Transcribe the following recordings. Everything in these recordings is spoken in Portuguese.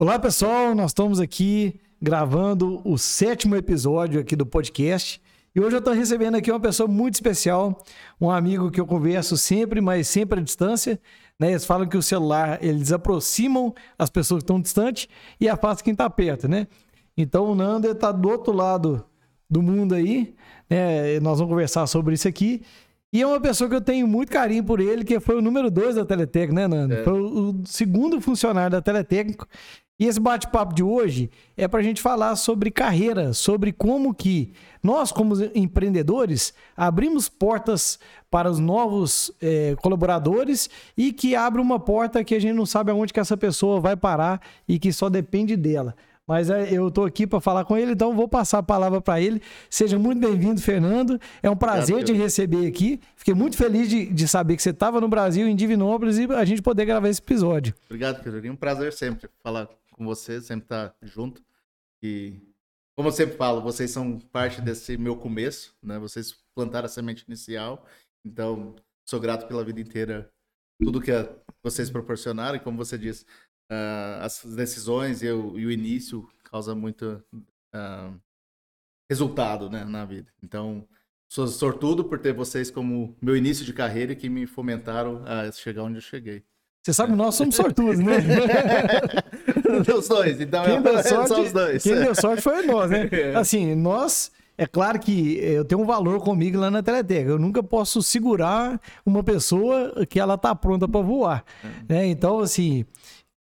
Olá, pessoal. Nós estamos aqui gravando o sétimo episódio aqui do podcast. E hoje eu estou recebendo aqui uma pessoa muito especial, um amigo que eu converso sempre, mas sempre à distância. Né? Eles falam que o celular, eles aproximam as pessoas que estão distantes e afasta quem está perto, né? Então o Nando está do outro lado do mundo aí. Né? Nós vamos conversar sobre isso aqui. E é uma pessoa que eu tenho muito carinho por ele, que foi o número dois da Teletécnico, né, Nando? É. Foi o segundo funcionário da Teletécnico. E esse bate-papo de hoje é para a gente falar sobre carreira, sobre como que nós, como empreendedores, abrimos portas para os novos é, colaboradores e que abre uma porta que a gente não sabe aonde que essa pessoa vai parar e que só depende dela. Mas é, eu estou aqui para falar com ele, então vou passar a palavra para ele. Seja muito bem-vindo, Fernando. É um prazer Obrigado, te receber aqui. Fiquei muito feliz de, de saber que você estava no Brasil, em Divinópolis, e a gente poder gravar esse episódio. Obrigado, Pedro. Um prazer sempre falar com você, sempre estar tá junto. E, como eu sempre falo, vocês são parte desse meu começo, né? Vocês plantaram a semente inicial. Então, sou grato pela vida inteira, tudo que vocês proporcionaram. E, como você disse, uh, as decisões e o, e o, início causa muito uh, resultado né, na vida. Então, sou sortudo por ter vocês como meu início de carreira que me fomentaram a chegar onde eu cheguei. Você sabe, nós somos sortudos, né? os dois, então quem deu sorte, são os dois. Quem deu sorte foi nós, né? É. Assim, nós. É claro que eu tenho um valor comigo lá na Teleteca. Eu nunca posso segurar uma pessoa que ela tá pronta para voar. É. Né? Então, assim,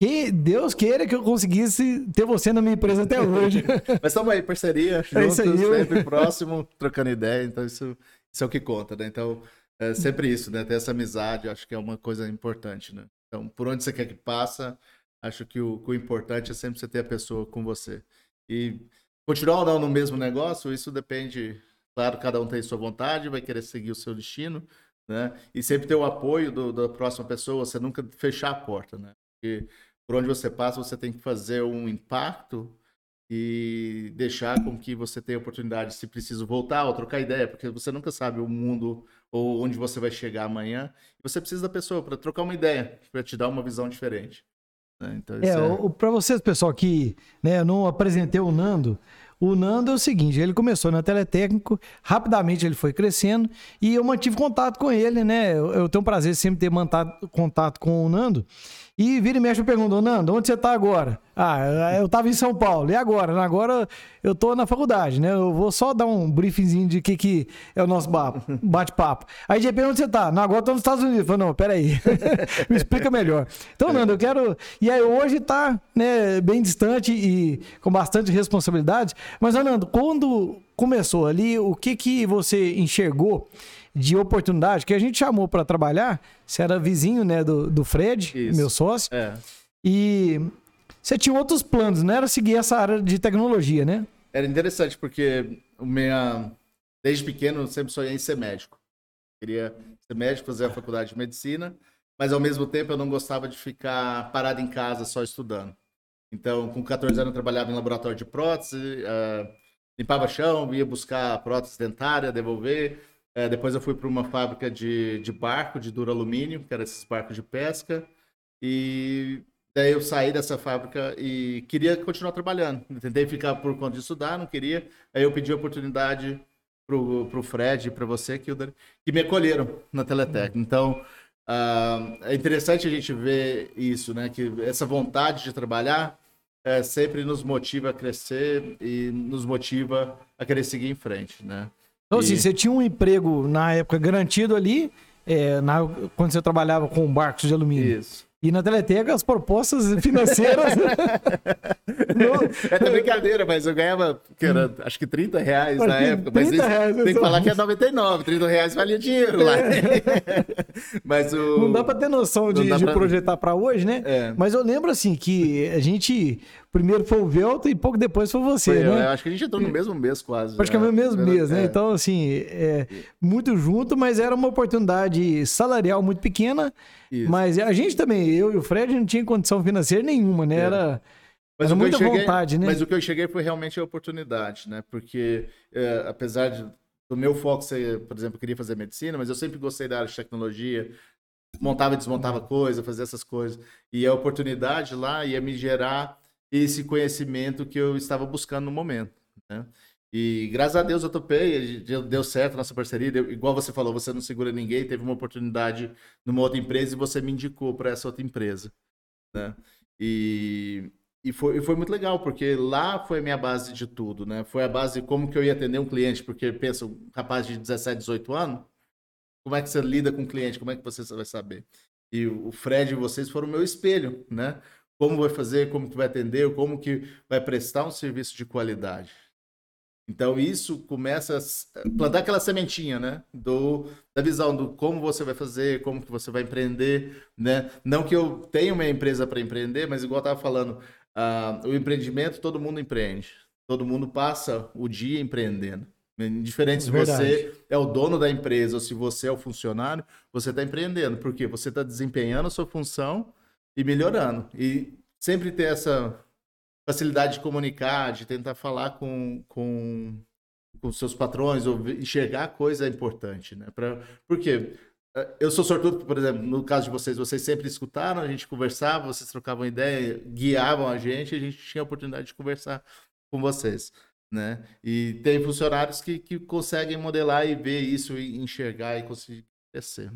que Deus queira que eu conseguisse ter você na minha empresa até hoje. Mas estamos aí, parceria, juntos, é aí, sempre próximo, trocando ideia. Então, isso, isso é o que conta, né? Então, é sempre isso, né? Ter essa amizade, acho que é uma coisa importante, né? Então, por onde você quer que passa, acho que o, o importante é sempre você ter a pessoa com você. E continuar ou não no mesmo negócio, isso depende. Claro, cada um tem sua vontade, vai querer seguir o seu destino, né? E sempre ter o apoio do, da próxima pessoa, você nunca fechar a porta, né? Porque por onde você passa, você tem que fazer um impacto e deixar com que você tenha oportunidade, se preciso voltar ou trocar ideia, porque você nunca sabe o mundo ou onde você vai chegar amanhã. Você precisa da pessoa para trocar uma ideia, para te dar uma visão diferente. Né? Então, é, é... para vocês, pessoal, que né, eu não apresentei o Nando, o Nando é o seguinte, ele começou na Teletécnico, rapidamente ele foi crescendo e eu mantive contato com ele, né? Eu, eu tenho o prazer sempre ter mantido contato com o Nando. E vira e mexe me perguntou, Nando, onde você está agora? Ah, eu estava em São Paulo. E agora? Agora eu estou na faculdade, né? Eu vou só dar um briefingzinho de que, que é o nosso bate-papo. Aí de repente, onde você está? Não, agora estou nos Estados Unidos. Falei, não, peraí. me explica melhor. Então, Nando, eu quero... E aí hoje está né, bem distante e com bastante responsabilidade. Mas, Nando, quando começou ali, o que, que você enxergou de oportunidade, que a gente chamou para trabalhar, você era vizinho, né, do, do Fred, Isso. meu sócio. É. E você tinha outros planos, não era seguir essa área de tecnologia, né? Era interessante, porque minha... desde pequeno eu sempre sonhei em ser médico. Queria ser médico, fazer a faculdade de medicina, mas ao mesmo tempo eu não gostava de ficar parado em casa só estudando. Então, com 14 anos eu trabalhava em laboratório de prótese, uh, limpava chão, ia buscar prótese dentária, devolver, é, depois eu fui para uma fábrica de, de barco, de duro alumínio, que era esses barcos de pesca. E daí eu saí dessa fábrica e queria continuar trabalhando. Tentei ficar por conta de estudar, não queria. Aí eu pedi a oportunidade pro, pro Fred e para você, Kilder, que me acolheram na Teletec. Uhum. Então, uh, é interessante a gente ver isso, né? Que essa vontade de trabalhar é, sempre nos motiva a crescer e nos motiva a querer seguir em frente, né? Então, assim, e... assim, você tinha um emprego na época garantido ali, é, na, quando você trabalhava com barcos de alumínio. Isso. E na Teleteca, as propostas financeiras. É brincadeira, mas eu ganhava, que era, acho que 30 reais na época. Mas reais, tem que falar que é 99, 30 reais valia dinheiro lá. mas o... Não dá para ter noção de, de pra... projetar para hoje, né? É. Mas eu lembro, assim, que a gente. Primeiro foi o Velta e pouco depois foi você, foi, né? Eu acho que a gente entrou no mesmo mês quase. Praticamente no mesmo mês, né? É. Então, assim, é, muito junto, mas era uma oportunidade salarial muito pequena. Isso. Mas a gente também, eu e o Fred, não tinha condição financeira nenhuma, né? É. Era. Mas era muita cheguei, vontade, né? Mas o que eu cheguei foi realmente a oportunidade, né? Porque, é, apesar de, do meu foco ser, por exemplo, eu queria fazer medicina, mas eu sempre gostei da área de tecnologia, montava e desmontava coisa, fazia essas coisas. E a oportunidade lá ia me gerar esse conhecimento que eu estava buscando no momento. Né? E graças a Deus eu topei, deu certo nossa parceria. Igual você falou, você não segura ninguém, teve uma oportunidade numa outra empresa e você me indicou para essa outra empresa. Né? E, e, foi, foi muito legal, porque lá foi a minha base de tudo. Né? Foi a base de como que eu ia atender um cliente, porque pensa, um rapaz de 17, 18 anos, como é que você lida com o cliente, como é que você vai saber? E o Fred e vocês foram meu espelho, né? Como vai fazer, como que vai atender, como que vai prestar um serviço de qualidade. Então isso começa a plantar aquela sementinha, né? Do, da visão do como você vai fazer, como que você vai empreender, né? Não que eu tenha uma empresa para empreender, mas igual eu estava falando, uh, o empreendimento todo mundo empreende. Todo mundo passa o dia empreendendo. Indiferente se Verdade. você é o dono da empresa ou se você é o funcionário, você está empreendendo. Porque você está desempenhando a sua função e melhorando. E sempre ter essa facilidade de comunicar, de tentar falar com, com, com seus patrões, ou enxergar coisa é importante, né? Pra, por quê? Eh, eu sou sortudo, por exemplo, no caso de vocês, vocês sempre escutaram, a gente conversava, vocês trocavam ideia, guiavam a gente, a gente tinha a oportunidade de conversar com vocês, né? E tem funcionários que, que conseguem modelar e ver isso, e enxergar e conseguir crescer.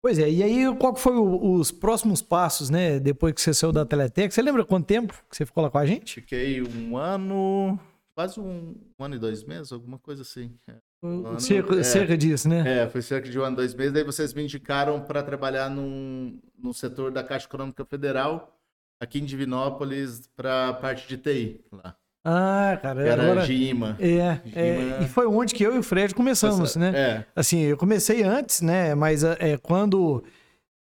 Pois é, e aí qual que foi o, os próximos passos, né? Depois que você saiu da Teletec, você lembra quanto tempo que você ficou lá com a gente? Fiquei um ano, quase um, um ano e dois meses, alguma coisa assim. É, um ano, cerca, é, cerca disso, né? É, foi cerca de um ano, dois meses. Daí vocês me indicaram para trabalhar num, no setor da Caixa Econômica Federal, aqui em Divinópolis, para a parte de TI lá. Ah, cara. Era agora, Gima. É, é, e foi onde que eu e o Fred começamos, né? É. Assim, eu comecei antes, né? Mas é, quando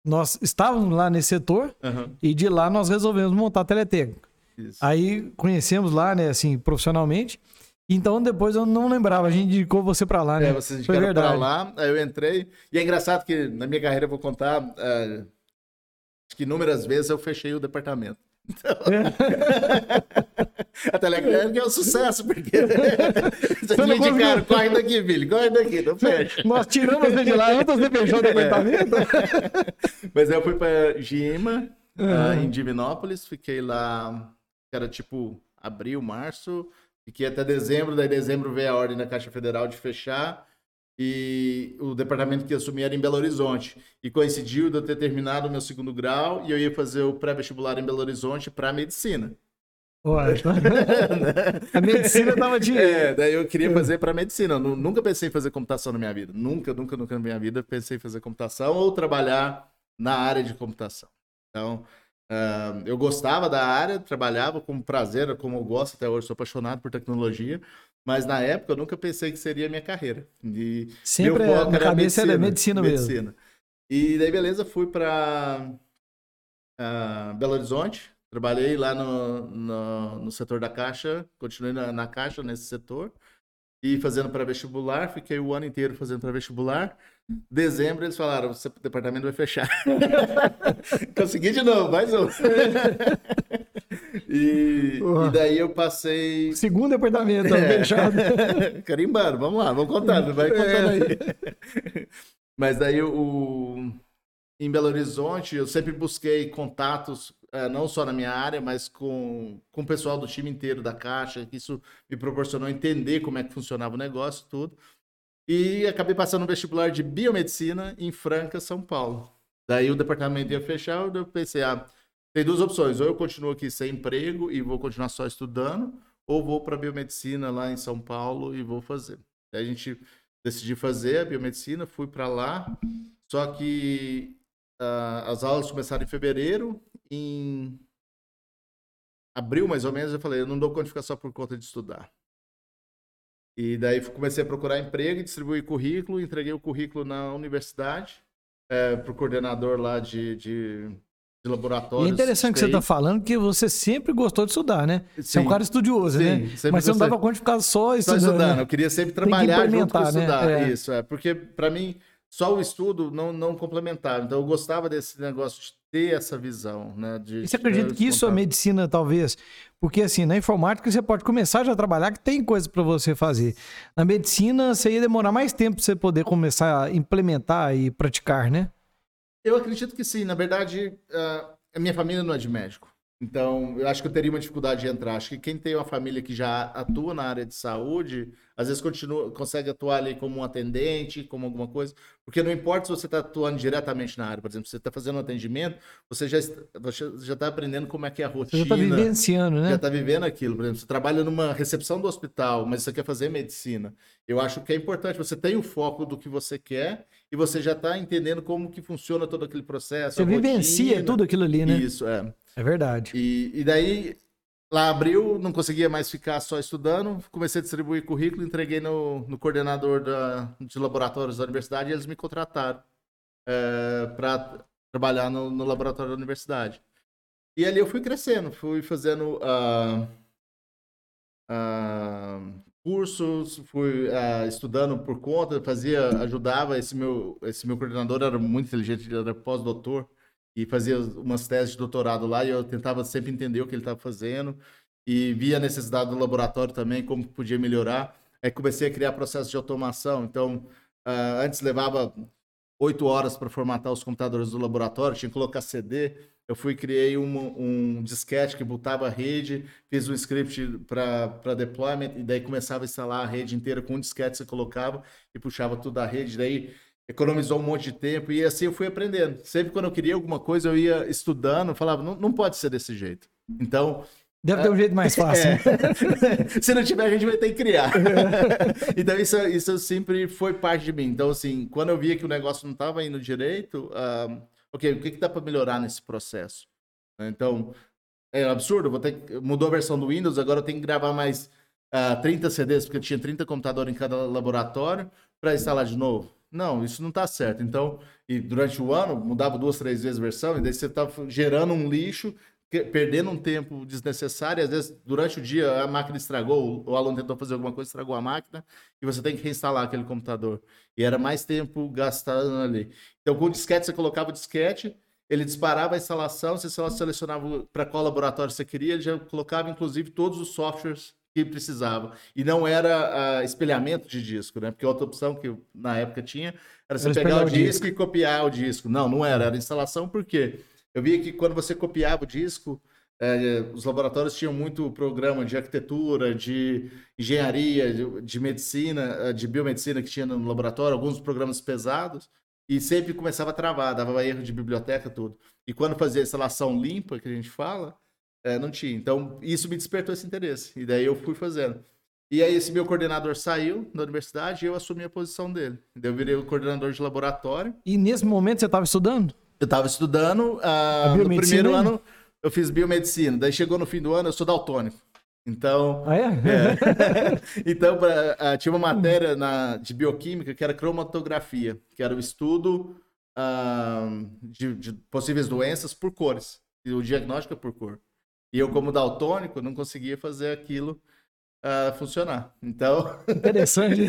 nós estávamos lá nesse setor uhum. e de lá nós resolvemos montar a Teleteca. Isso. Aí conhecemos lá, né, assim, profissionalmente. Então depois eu não lembrava, a gente indicou você para lá, né? É, vocês indicaram para lá, aí eu entrei. E é engraçado que na minha carreira eu vou contar, uh, que inúmeras vezes eu fechei o departamento. Então... a Telegram é um sucesso, porque vocês me indicaram, corre daqui, filho, corre daqui, não fecha. Nós tiramos você de lá antes de fechar o departamento. Mas eu fui para Gima, uhum. em Divinópolis, fiquei lá, era tipo abril, março, fiquei até dezembro, daí dezembro veio a ordem da Caixa Federal de fechar, e o departamento que assumi era em Belo Horizonte. E coincidiu de eu ter terminado o meu segundo grau e eu ia fazer o pré-vestibular em Belo Horizonte para medicina. Ué, a medicina tava de. É, daí eu queria fazer para medicina. Nunca pensei em fazer computação na minha vida. Nunca, nunca, nunca na minha vida pensei em fazer computação ou trabalhar na área de computação. Então, uh, eu gostava da área, trabalhava com prazer, como eu gosto até hoje, sou apaixonado por tecnologia. Mas na época eu nunca pensei que seria a minha carreira. E Sempre meu foco a cabeça medicina, era medicina, medicina mesmo. E daí, beleza, fui para uh, ah, Belo Horizonte. Trabalhei lá no, no, no, setor da Caixa, continuei na, na Caixa, nesse setor. E fazendo para vestibular, fiquei o ano inteiro fazendo para vestibular. Dezembro eles falaram: o departamento vai fechar. Consegui de novo, mais um. E, e, daí eu passei. Segundo departamento, é. fechado. Carimbando, vamos lá, vamos contando, vai contando aí. Mas daí o, em Belo Horizonte eu sempre busquei contatos, é, não só na minha área, mas com, com o pessoal do time inteiro da Caixa, que isso me proporcionou entender como é que funcionava o negócio tudo. E acabei passando no vestibular de biomedicina em Franca, São Paulo. Daí o departamento ia fechar, eu pensei, ah, tem duas opções. Ou eu continuo aqui sem emprego e vou continuar só estudando, ou vou para biomedicina lá em São Paulo e vou fazer. Aí a gente decidi fazer a biomedicina, fui para lá. Só que uh, as aulas começaram em fevereiro, em abril mais ou menos, eu falei, eu não dou conta de ficar só por conta de estudar. E daí comecei a procurar emprego, distribuir currículo, entreguei o currículo na universidade é, para o coordenador lá de, de de laboratórios. E é interessante que você está falando que você sempre gostou de estudar, né? Sim. Você é um cara estudioso, né? Sim, né? Mas você não dava conta de ficar só estudando. Só estudando. Né? Eu queria sempre trabalhar junto com estudar. Né? É. Isso, é. Porque, para mim, só o estudo não, não complementava. Então, eu gostava desse negócio de ter essa visão, né? De, e você acredita que isso é medicina, talvez? Porque, assim, na informática você pode começar já a trabalhar que tem coisa para você fazer. Na medicina, você ia demorar mais tempo para você poder começar a implementar e praticar, né? Eu acredito que sim. Na verdade, a minha família não é de médico. Então, eu acho que eu teria uma dificuldade de entrar. Acho que quem tem uma família que já atua na área de saúde, às vezes continua, consegue atuar ali como um atendente, como alguma coisa. Porque não importa se você está atuando diretamente na área, por exemplo, você está fazendo um atendimento, você já está aprendendo como é que é a rotina. Você já está vivenciando, né? Já está vivendo aquilo. Por exemplo, você trabalha numa recepção do hospital, mas você quer fazer medicina. Eu acho que é importante. Você tem o foco do que você quer e você já está entendendo como que funciona todo aquele processo. Você vivencia tudo aquilo ali, né? Isso, é. É verdade. E, e daí, lá abriu, não conseguia mais ficar só estudando, comecei a distribuir currículo, entreguei no, no coordenador da, de laboratórios da universidade e eles me contrataram é, para trabalhar no, no, laboratório da universidade. E ali eu fui crescendo, fui fazendo uh, uh, cursos, fui uh, estudando por conta, fazia, ajudava. Esse meu, esse meu coordenador era muito inteligente, ele era pós-doutor e fazia umas teses de doutorado lá e eu tentava sempre entender o que ele estava fazendo e via a necessidade do laboratório também, como podia melhorar. Aí comecei a criar processos de automação. Então, uh, antes levava oito horas para formatar os computadores do laboratório, tinha que colocar CD. Eu fui criei um, um disquete que botava a rede, fiz um script para deployment e daí começava a instalar a rede inteira com um disquete você colocava e puxava tudo da rede. Daí economizou um monte de tempo e assim eu fui aprendendo. Sempre quando eu queria alguma coisa, eu ia estudando, falava, não, não pode ser desse jeito. Então. Deve ter um jeito mais fácil. É. Se não tiver, a gente vai ter que criar. então, isso, isso sempre foi parte de mim. Então, assim, quando eu via que o negócio não estava indo direito, uh, ok, o que, que dá para melhorar nesse processo? Então, é absurdo, vou ter mudou a versão do Windows, agora eu tenho que gravar mais uh, ah, 30 CDs, porque eu tinha 30 computadores em cada laboratório, para instalar de novo. Não, isso não está certo. Então, e durante o ano, mudava duas, três vezes a versão, e daí você está gerando um lixo, perdendo um tempo desnecessário. Às vezes, durante o dia, a máquina estragou, o aluno tentou fazer alguma coisa, estragou a máquina, e você tem que reinstalar aquele computador. E era mais tempo gastado ali. Então, com o disquete, você colocava o disquete, ele disparava a instalação, você selecionava para qual laboratório você queria, ele já colocava, inclusive, todos os softwares que precisava. E não era uh, espelhamento de disco, né? Porque outra opção que na época tinha era você era pegar o disco, disco, e copiar o disco. Não, não era. Era instalação porque eu via que quando você copiava o disco, eh, os laboratórios tinham muito programa de arquitetura, de engenharia, de, de, medicina, eh, de biomedicina que tinha no laboratório, alguns programas pesados, e sempre começava a travar, dava erro de biblioteca, tudo. E quando fazia a instalação limpa, que a gente fala, é, não tinha. Então, isso me despertou esse interesse. E daí eu fui fazendo. E aí, esse meu coordenador saiu da universidade e eu assumi a posição dele. Daí eu virei o coordenador de laboratório. E nesse momento você estava estudando? Eu estava estudando. Uh, no primeiro ano, eu fiz biomedicina. Daí chegou no fim do ano, eu sou daltônico. Então. Ah, é? é. então, pra, uh, tinha uma matéria na, de bioquímica que era cromatografia, que era o estudo uh, de, de possíveis doenças por cores. E o diagnóstico é por cor. E eu, como daltônico, não conseguia fazer aquilo uh, funcionar. Então. Interessante.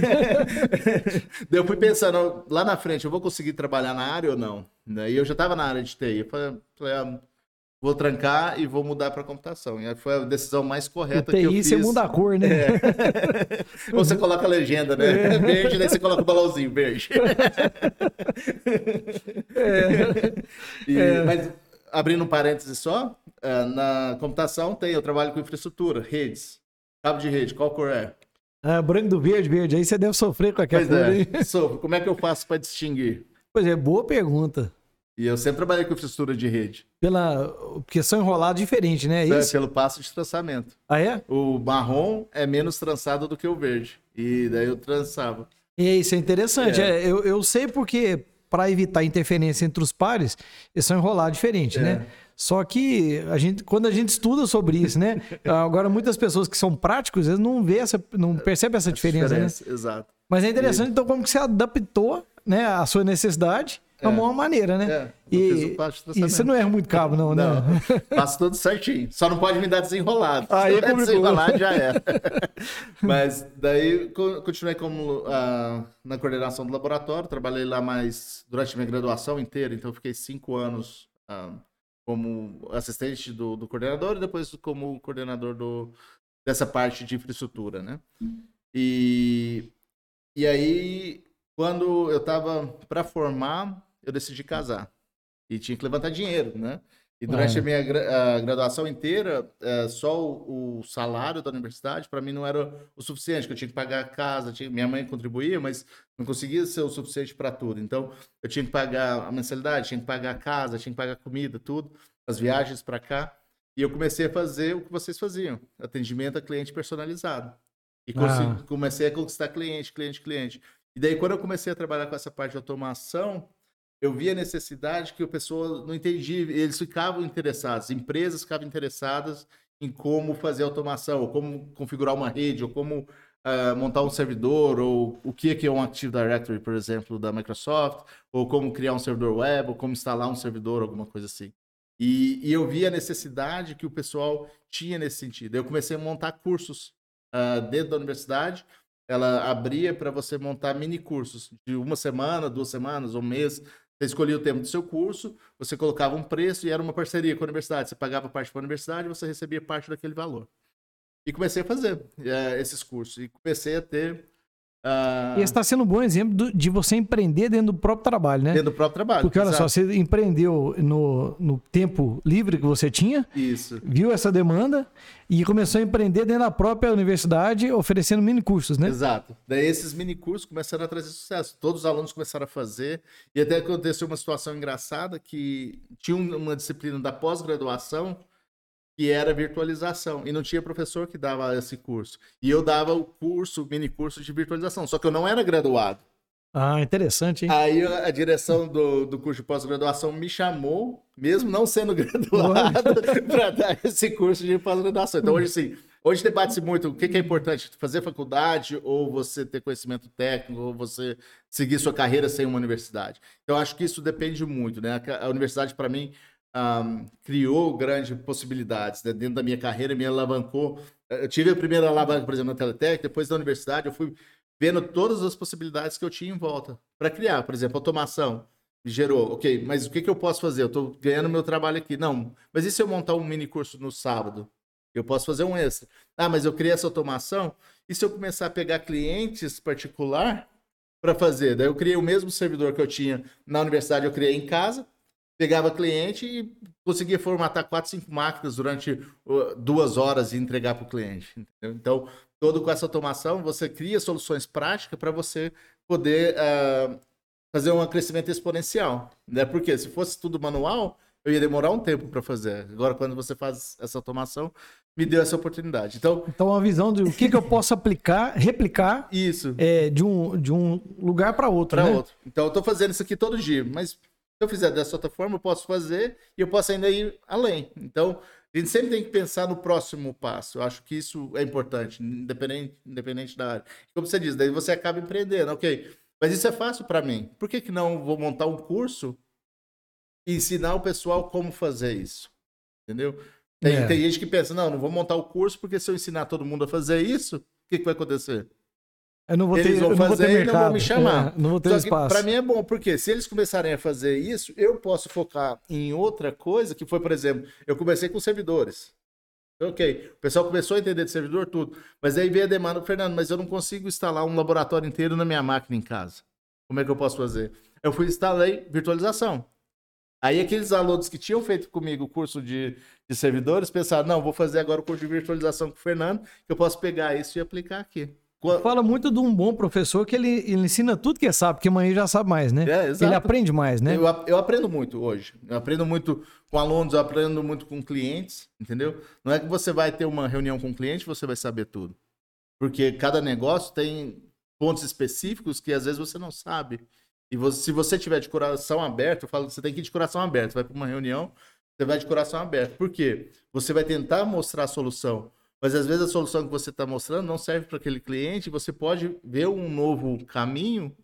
eu fui pensando, lá na frente, eu vou conseguir trabalhar na área ou não? E eu já estava na área de TI. Eu falei, ah, vou trancar e vou mudar para computação. E foi a decisão mais correta TI, que eu fiz. você muda a cor, né? É. Ou você coloca a legenda, né? É. Verde, daí você coloca o balãozinho verde. É. E, é. Mas abrindo um parêntese só, é, na computação tem, eu trabalho com infraestrutura, redes. Cabo de rede, qual cor é? Ah, branco do verde, verde. Aí você deve sofrer com aquela pois cor é. Sofro. Como é que eu faço para distinguir? Pois é, boa pergunta. E eu sempre trabalhei com infraestrutura de rede. Pela... Porque são enrolados diferentes, né? É, é pelo passo de trançamento. Ah, é? O marrom é menos trançado do que o verde. E daí eu trançava. E isso é interessante. É. É, eu, eu sei porque, para evitar interferência entre os pares, eles são enrolados diferentes, né? É. Só que a gente, quando a gente estuda sobre isso, né? Agora, muitas pessoas que são práticos, eles não vê essa, não percebem essa diferença, diferença né? Exato. Mas é interessante, então, como que você adaptou né, a sua necessidade é uma maneira, né? É, e, e você não erra muito cabo, não, né? Não, faço tudo certinho. Só não pode me dar desenrolado. Aí Se desenrolado, já é. Mas daí continuei como uh, na coordenação do laboratório, trabalhei lá mais durante minha graduação inteira, então fiquei cinco anos uh, como assistente do, do coordenador e depois como coordenador do, dessa parte de infraestrutura, né? E, e aí, quando eu estava para formar, eu decidi casar. E tinha que levantar dinheiro, né? E durante É. a minha gra- a graduação inteira, é, só o, o salário da universidade para mim não era o suficiente, que eu tinha que pagar a casa, tinha- minha mãe contribuía, mas não conseguia ser o suficiente para tudo. Então, eu tinha que pagar a mensalidade, tinha que pagar a casa, tinha que pagar a comida, tudo, as viagens para cá. E eu comecei a fazer o que vocês faziam, atendimento a cliente personalizado. E Ah. comecei a conquistar cliente, cliente, cliente. E daí, quando eu comecei a trabalhar com essa parte de automação, eu vi a necessidade que o pessoal não entendia, eles ficavam interessados, empresas ficavam interessadas em como fazer automação, ou como configurar uma rede, ou como ah, montar um servidor, ou o que que é um Active Directory, por exemplo, da Microsoft, ou como criar um servidor web, ou como instalar um servidor, alguma coisa assim. E, e eu vi a necessidade que o pessoal tinha nesse sentido. Eu comecei a montar cursos ah, dentro da universidade, ela abria para você montar mini cursos de uma semana, duas semanas, um mês. Você escolhia o tempo do seu curso, você colocava um preço e era uma parceria com a universidade. Você pagava parte para a universidade e você recebia parte daquele valor. E comecei a fazer eh, esses cursos. E comecei a ter. E esse está sendo um bom exemplo de você empreender dentro do próprio trabalho, né? dentro do próprio trabalho. Porque olha só, exato. você empreendeu no, no tempo livre que você tinha, Isso. viu essa demanda e começou a empreender dentro da própria universidade, oferecendo mini cursos, né? Exato. Daí esses mini cursos começaram a trazer sucesso. Todos os alunos começaram a fazer. E até aconteceu uma situação engraçada que tinha um- uma disciplina da pós-graduação que era virtualização. E não tinha professor que dava esse curso. E eu dava o curso, o mini curso de virtualização. Só que eu não era graduado. Ah, interessante, hein? Aí a direção do, do curso de pós-graduação me chamou, mesmo não sendo graduado, para dar esse curso de pós-graduação. Então, hoje, assim, hoje debate-se muito o que, que é importante, fazer faculdade ou você ter conhecimento técnico, ou você seguir sua carreira sem uma universidade. Então, acho que isso depende muito, né? A, a universidade, para mim, ahm, criou grandes possibilidades né? dentro da minha carreira, me alavancou. Eu tive a primeira alavanca, por exemplo, na Teletec, depois da universidade, eu fui vendo todas as possibilidades que eu tinha em volta para criar. Por exemplo, automação. Gerou, ok, mas o que, que eu posso fazer? Eu estou ganhando meu trabalho aqui. Não, mas e se eu montar um mini curso no sábado? Eu posso fazer um extra. Ah, mas eu criei essa automação. E se eu começar a pegar clientes particular para fazer? Daí eu criei o mesmo servidor que eu tinha na universidade, eu criei em casa, pegava cliente e conseguia formatar quatro, cinco máquinas durante uh, duas horas e entregar para o cliente. entendeu? Então, todo com essa automação, você cria soluções práticas para você poder ah, fazer um crescimento exponencial. Né? Porque se fosse tudo manual, eu ia demorar um tempo para fazer. Agora, quando você faz essa automação, me deu essa oportunidade. Então, Então, uma visão de o que, que eu posso aplicar, replicar isso. é, de, um, de um lugar para outro, para né? outro. Então, eu estou fazendo isso aqui todo dia, mas eu fizer dessa outra forma, eu posso fazer e eu posso ainda ir além. Então, a gente sempre tem que pensar no próximo passo. Eu acho que isso é importante, independente, independente da área. Como você diz, daí você acaba empreendendo, ok. Mas isso é fácil para mim. Por que, que não vou montar um curso e ensinar o pessoal como fazer isso? Entendeu? Tem, É. tem gente que pensa, não, não vou montar o curso porque se eu ensinar todo mundo a fazer isso, o que, que vai acontecer? Eu não vou ter, Eles vão eu não vou ter fazer e não vão me chamar. É, não vou ter Só que espaço. Pra mim é bom, porque se eles começarem a fazer isso, eu posso focar em outra coisa, que foi, por exemplo, eu comecei com servidores. Ok, o pessoal começou a entender de servidor tudo, mas aí veio a demanda, Fernando, mas eu não consigo instalar um laboratório inteiro na minha máquina em casa. Como é que eu posso fazer? Eu fui e instalei virtualização. Aí aqueles alunos que tinham feito comigo o curso de, de servidores pensaram, não, vou fazer agora o curso de virtualização com o Fernando, que eu posso pegar isso e aplicar aqui. Qua- Fala muito de um bom professor que ele, ele ensina tudo que sabe, porque amanhã já sabe mais, né? É, ele aprende mais, né? Eu, eu aprendo muito hoje. Eu aprendo muito com alunos, eu aprendo muito com clientes, entendeu? Não é que você vai ter uma reunião com um cliente e você vai saber tudo. Porque cada negócio tem pontos específicos que às vezes você não sabe. E você- se você tiver de coração aberto, eu falo você tem que ir de coração aberto. Vai para uma reunião, você vai de coração aberto. Por quê? Você vai tentar mostrar a solução. Mas às vezes a solução que você está mostrando não serve para aquele cliente. Você pode ver um novo caminho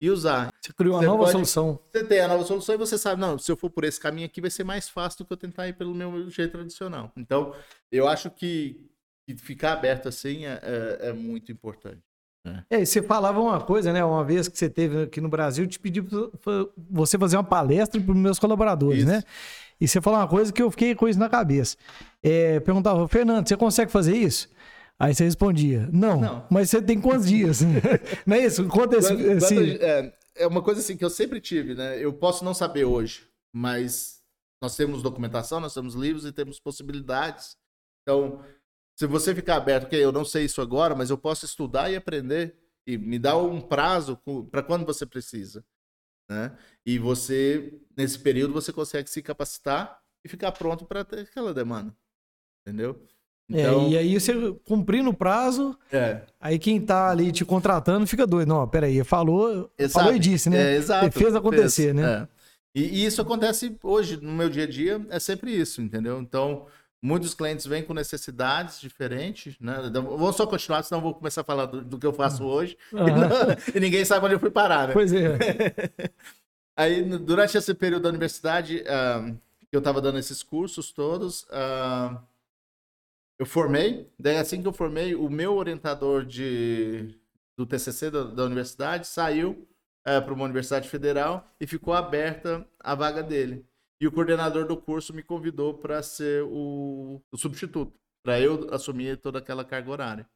e usar. Você criou uma Você nova pode- solução. Você tem a nova solução e você sabe, não, se eu for por esse caminho aqui, vai ser mais fácil do que eu tentar ir pelo meu jeito tradicional. Então, eu acho que, que ficar aberto assim é, é- é muito importante. É, e você falava uma coisa, né? Uma vez que você teve aqui no Brasil, eu te pedi pra você fazer uma palestra para os meus colaboradores, Isso. né? E você falou uma coisa que eu fiquei com isso na cabeça. É, perguntava, Fernando, você consegue fazer isso? Aí você respondia, não, Não. mas você tem quantos dias? não é isso? Conta esse, Quando- esse- é, é uma coisa assim que eu sempre tive, né? Eu posso não saber hoje, mas nós temos documentação, nós temos livros e temos possibilidades. Então, se você ficar aberto, ok, eu não sei isso agora, mas eu posso estudar e aprender e me dá um prazo para quando você precisa, né? E você nesse período você consegue se capacitar e ficar pronto para ter aquela demanda, entendeu? Então, é, e aí você cumprindo o prazo, é. aí quem tá ali te contratando fica doido. Não, peraí, falou, exato. falou e disse, né? É, exato. fez acontecer, fez, né? É. E, e, isso acontece hoje, no meu dia a dia, é sempre isso, entendeu? Então, muitos clientes vêm com necessidades diferentes, né? Vou só continuar, senão vou começar a falar do, do que eu faço hoje. Uhum. e ninguém sabe onde eu fui parar, né? Pois é. aí, durante esse período da universidade, uh, eu estava dando esses cursos todos, uh, eu formei, daí assim que eu formei, o meu orientador de, do TCC da, da universidade saiu é, para uma universidade federal e ficou aberta a vaga dele. E o coordenador do curso me convidou para ser o, o substituto, para eu assumir toda aquela carga horária.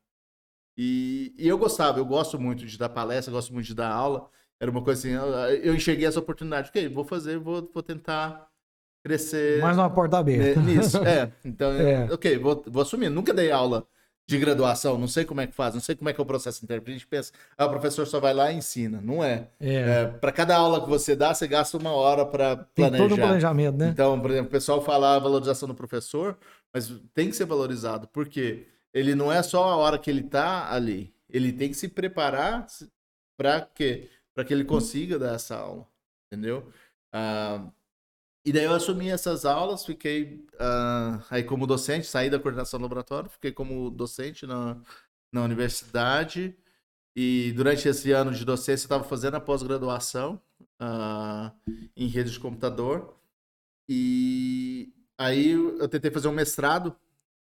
E, e, eu gostava, eu gosto muito de dar palestra, gosto muito de dar aula. Era uma coisa assim, eu, eu enxerguei essa oportunidade. Ok, vou fazer, vou, vou tentar crescer. Mais uma porta aberta. Nisso, é. Então, é. ok, vou, vou assumir. Nunca dei aula de graduação, não sei como é que faz, não sei como é que é o processo interno. A gente pensa, ah, o professor só vai lá e ensina. Não é. é. é para cada aula que você dá, você gasta uma hora para planejar. Tem todo o planejamento, né? Então, por exemplo, o pessoal fala a valorização do professor, mas tem que ser valorizado, porque ele não é só a hora que ele está ali, ele tem que se preparar para quê? Para que ele consiga dar essa aula, entendeu? Ah, e daí eu assumi essas aulas, fiquei uh, aí como docente, saí da coordenação do laboratório, fiquei como docente na, na universidade. E durante esse ano de docência eu estava fazendo a pós-graduação uh, em rede de computador. E aí eu tentei fazer um mestrado.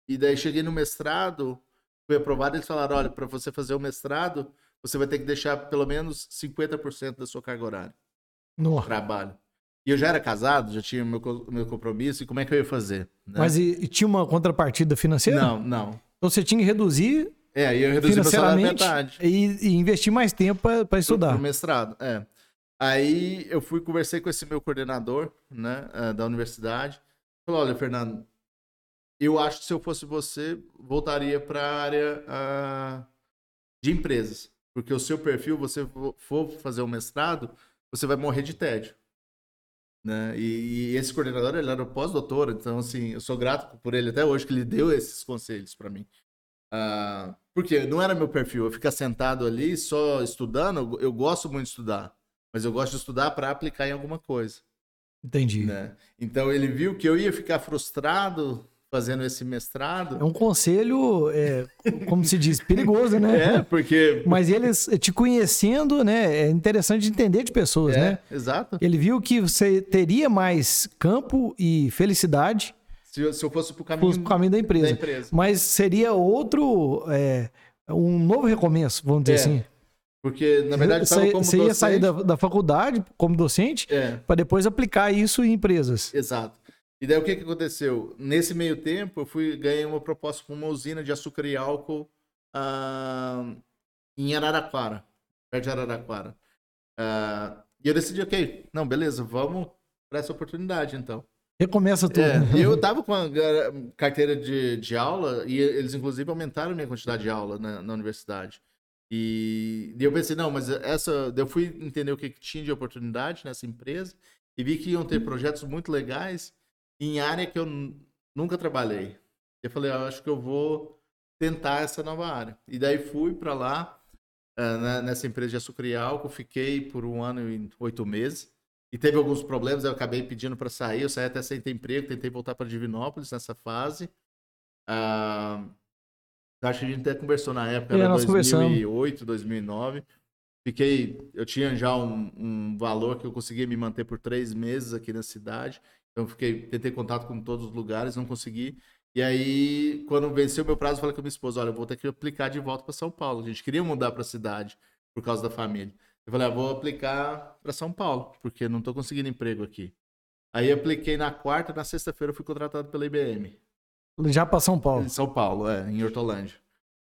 E daí cheguei no mestrado, fui aprovado, eles falaram, olha, para você fazer o mestrado, você vai ter que deixar pelo menos 50% da sua carga horária. No trabalho. E eu já era casado, já tinha meu, meu compromisso, e como é que eu ia fazer? Né? Mas e, e, tinha uma contrapartida financeira? Não, não. Então você tinha que reduzir. É, e eu reduzi financeiramente e, e, investir mais tempo para estudar. Pro, mestrado, é. Aí eu fui, conversei com esse meu coordenador, né, eh, da universidade. Falou: olha, Fernando, eu acho que se eu fosse você, voltaria para a área uh, de empresas. Porque o seu perfil, você for fazer um mestrado, você vai morrer de tédio. Né? E, e, esse coordenador ele era pós-doutor, então assim, eu sou grato por ele até hoje que ele deu esses conselhos para mim. Uh, porque não era meu perfil, eu ficar sentado ali só estudando, eu, eu gosto muito de estudar, mas eu gosto de estudar para aplicar em alguma coisa. Entendi. Né? Então ele viu que eu ia ficar frustrado fazendo esse mestrado. É um conselho, é, como se diz, perigoso, né? É, porque. Mas eles te conhecendo, né? É interessante entender de pessoas, é, né? Exato. Ele viu que você teria mais campo e felicidade. Se eu, se eu fosse pro caminho, caminho da, empresa. da empresa. Mas seria outro. É, um novo recomeço, vamos dizer é. assim. Porque, na verdade, você, você ia sair da, da faculdade como docente é. para depois aplicar isso em empresas. Exato. E daí o que, que aconteceu? Nesse meio tempo, eu fui ganhei uma proposta com uma usina de açúcar e álcool uh, em Araraquara, perto de Araraquara. Uh, e eu decidi, ok, não, beleza, vamos para essa oportunidade então. Recomeça tudo. É, eu tava com a carteira de, de aula e eles, inclusive, aumentaram a minha quantidade de aula na, na universidade. E, e eu pensei, não, mas essa. Eu fui entender o que tinha de oportunidade nessa empresa e vi que iam ter projetos muito legais em área que eu nunca trabalhei. Eu falei, ah, acho que eu vou tentar essa nova área. E daí fui para lá, uh, nessa empresa de açúcar e álcool, fiquei por um ano e oito meses. E teve alguns problemas, eu acabei pedindo para sair, eu saí até sem ter emprego, tentei voltar para Divinópolis nessa fase. Uh, acho que a gente até conversou na época, é, era 2008, 2009. Fiquei, eu tinha já um, um valor que eu conseguia me manter por três meses aqui na cidade. Então fiquei, tentei contato com todos os lugares, não consegui. E aí, quando venceu o meu prazo, eu falei com a minha esposa: olha, eu vou ter que aplicar de volta para São Paulo. A gente queria mudar para a cidade por causa da família. Eu falei: ah, vou aplicar para São Paulo, porque não estou conseguindo emprego aqui. Aí apliquei na quarta, na sexta-feira eu fui contratado pela IBM. Já para São Paulo? Em São Paulo, é, em Hortolândia.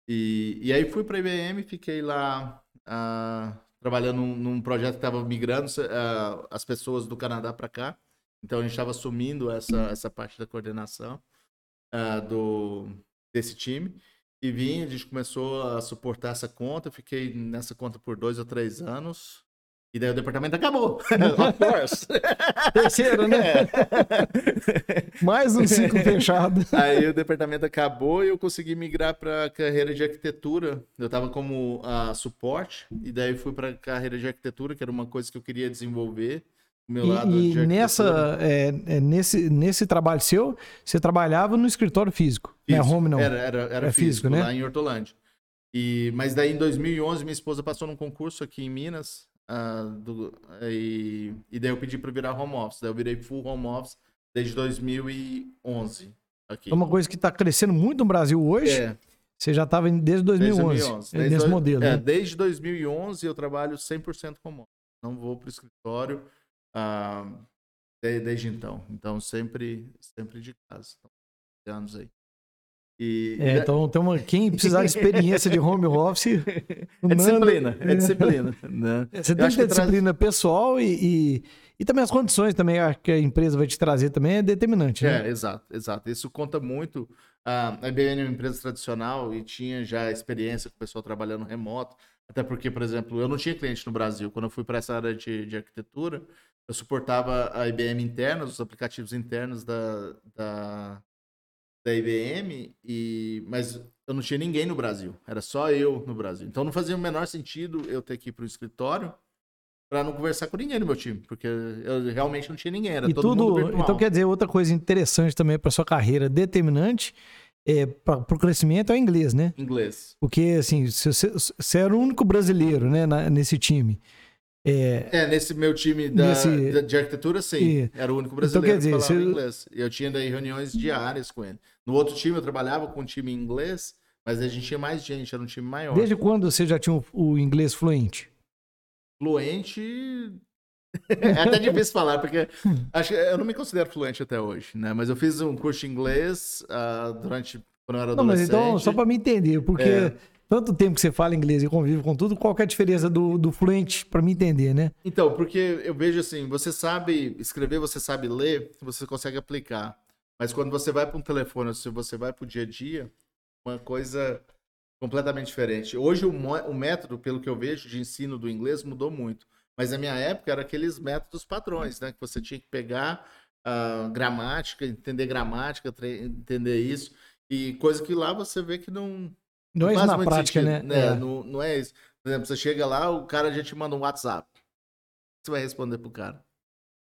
E, e aí fui para a IBM, fiquei lá uh, trabalhando num, num, projeto que estava migrando uh, as pessoas do Canadá para cá. Então a gente estava assumindo essa, essa parte da coordenação uh, do, desse time. E vim, a gente começou a suportar essa conta. Fiquei nessa conta por dois ou três anos. E daí o departamento acabou. of course. Terceiro, né? É. Mais um ciclo fechado. Aí o departamento acabou e eu consegui migrar para carreira de arquitetura. Eu estava como uh, suporte e daí fui para carreira de arquitetura, que era uma coisa que eu queria desenvolver. Meu lado e, e nessa, é, é, nesse, nesse trabalho seu, você trabalhava no escritório físico, né? físico. né? Home não. Era, era, era, era físico, físico, né? lá em Hortolândia. E, mas daí em 2011 minha esposa passou num concurso aqui em Minas uh, do, e, e daí eu pedi para virar home office. Daí eu virei full home office desde 2011. Aqui. É uma coisa que está crescendo muito no Brasil hoje. É. Você já estava desde 2011, desde 2011. Desde nesse modelo. É, né? desde 2011 eu trabalho 100% home office. Não vou para o escritório uh, desde então. Então, sempre, sempre de casa. Então, anos aí. E, é, então, tem uma, quem precisar de experiência de home office. é disciplina, é disciplina. Né? Você tem que ter disciplina traz... pessoal e, e, e, também as condições também que a empresa vai te trazer também é determinante. Né? É, exato, exato. Isso conta muito. A IBM é uma empresa tradicional e tinha já experiência com o pessoal trabalhando remoto. Até porque, por exemplo, eu não tinha cliente no Brasil. Quando eu fui para essa área de, de arquitetura, eu suportava a IBM interna, os aplicativos internos da, da, da IBM, e, mas eu não tinha ninguém no Brasil. Era só eu no Brasil. Então não fazia o menor sentido eu ter que ir para o escritório para não conversar com ninguém no meu time, porque eu realmente não tinha ninguém, era e todo tudo, mundo virtual. Então quer dizer, outra coisa interessante também para sua carreira determinante é, para o crescimento é o inglês, né? Inglês. Porque, assim, você, você era o único brasileiro, né, na, nesse time. É, é, nesse meu time da, nesse... de arquitetura, sim. E... Era o único brasileiro então, dizer, que falava você... inglês. E eu tinha daí reuniões diárias com ele. No outro time eu trabalhava com um time em inglês, mas a gente tinha mais gente, era um time maior. Desde quando você já tinha o inglês fluente? Fluente. é até difícil falar, porque acho, eu não me considero fluente até hoje, né? Mas eu fiz um curso de inglês uh, durante quando eu era não, adolescente. Não, mas então, só para me entender, porque é tanto tempo que você fala inglês e convive com tudo, qual é a diferença do, do fluente para me entender, né? Então, porque eu vejo assim, você sabe escrever, você sabe ler, você consegue aplicar. Mas quando você vai para um telefone, se você vai para o dia a dia, uma coisa completamente diferente. Hoje o, o método, pelo que eu vejo, de ensino do inglês mudou muito. Mas na minha época era aqueles métodos padrões, né? Que você tinha que pegar uh, gramática, entender gramática, entender isso. E coisa que lá você vê que não, não é isso na prática, sentido, né? né? É. Não, não é isso. Por exemplo, você chega lá, o cara já te manda um WhatsApp. Você vai responder pro cara.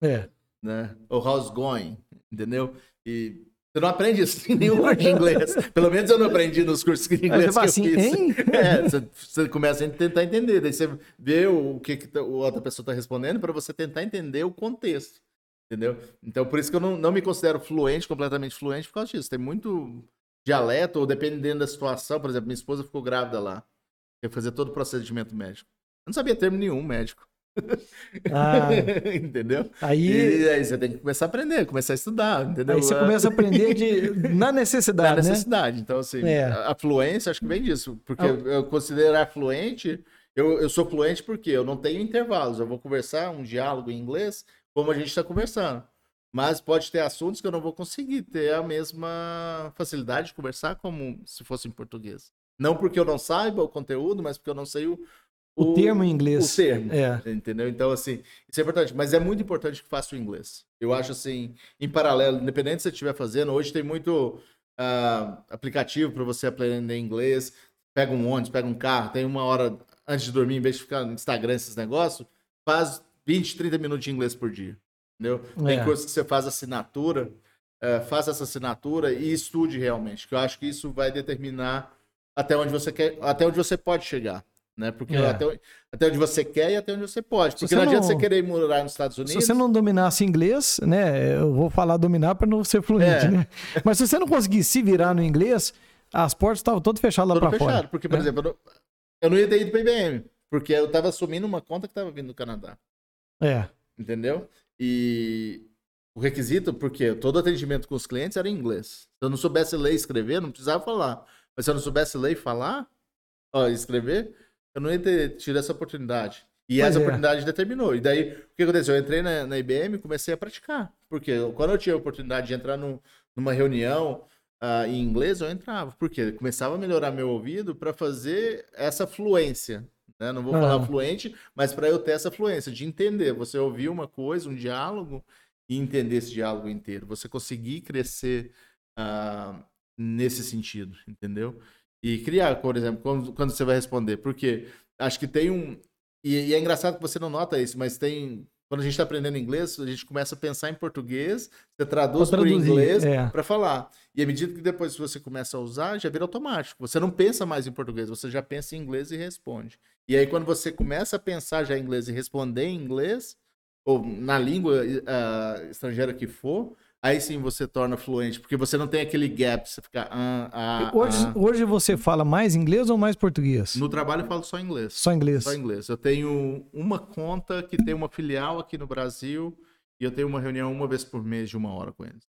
É. Né? Ou how's going, entendeu? E você não aprende isso em nenhum curso de inglês. Pelo menos eu não aprendi nos cursos de inglês que eu assim, fiz. Hein? É, você, você, começa a tentar entender. Daí você vê o que, que tá, a outra pessoa está respondendo para você tentar entender o contexto. Entendeu? Então, por isso que eu não, não me considero fluente, completamente fluente, por causa disso. Tem muito dialeto, ou dependendo da situação, por exemplo, minha esposa ficou grávida lá. Eu fazer todo o procedimento médico. Eu não sabia termo nenhum médico. Ah, entendeu? Aí... E aí você tem que começar a aprender, começar a estudar, entendeu? Aí você começa a aprender de... na necessidade, Na necessidade. Né? Então, assim, é. a fluência acho que vem disso. Porque ah. eu considerar fluente, eu, eu sou fluente porque eu não tenho intervalos. Eu vou conversar um diálogo em inglês como a gente está conversando. Mas pode ter assuntos que eu não vou conseguir ter a mesma facilidade de conversar como se fosse em português. Não porque eu não saiba o conteúdo, mas porque eu não sei o, o, o termo em inglês. O termo. É. Entendeu? Então, assim, isso é importante. Mas é muito importante que faça o inglês. Eu acho assim, em paralelo, independente se você estiver fazendo, hoje tem muito uh, aplicativo para você aprender inglês. Pega um ônibus, pega um carro, tem uma hora antes de dormir, em vez de ficar no Instagram, esses negócios, faz 20, 30 minutos de inglês por dia. Entendeu? É. Tem coisas que você faz assinatura, é, faça essa assinatura e estude realmente, que eu acho que isso vai determinar até onde você quer, até onde você pode chegar. Né? Porque é. até, até onde você quer e até onde você pode. Porque não, não adianta você querer morar nos Estados Unidos. Se você não dominasse inglês, né? Eu vou falar dominar para não ser fluente, é. né? Mas se você não conseguir se virar no inglês, as portas estavam todas fechadas lá para fora. Porque, por né? exemplo, eu não, eu não ia ter ido para IBM, porque eu estava assumindo uma conta que estava vindo do Canadá. É. Entendeu? E o requisito, porque todo atendimento com os clientes era em inglês. Se eu não soubesse ler e escrever, não precisava falar. Mas se eu não soubesse ler e falar, ó, escrever, eu não ia ter tido essa oportunidade. E Pois essa é. oportunidade determinou. E daí, o que aconteceu? Eu entrei na, na IBM e comecei a praticar. Porque quando eu tinha a oportunidade de entrar num- numa reunião ah, em inglês, eu entrava. Porque começava a melhorar meu ouvido para fazer essa fluência. Né? Não vou Ah. falar fluente, mas para eu ter essa fluência de entender. Você ouvir uma coisa, um diálogo, e entender esse diálogo inteiro. Você conseguir crescer ah, nesse sentido, entendeu? E criar, por exemplo, quando, quando você vai responder. Porque acho que tem um. E, e é engraçado que você não nota isso, mas tem. Quando a gente está aprendendo inglês, a gente começa a pensar em português, você traduz para inglês é. para falar. E à medida que depois você começa a usar, já vira automático. Você não pensa mais em português, você já pensa em inglês e responde. E aí, quando você começa a pensar já em inglês e responder em inglês, ou na língua ah, estrangeira que for, aí sim você torna fluente, porque você não tem aquele gap, você fica. Ah, ah, Hoje, ah. hoje você fala mais inglês ou mais português? No trabalho eu falo só inglês. Só inglês. Só inglês. Eu tenho uma conta que tem uma filial aqui no Brasil e eu tenho uma reunião uma vez por mês de uma hora com eles.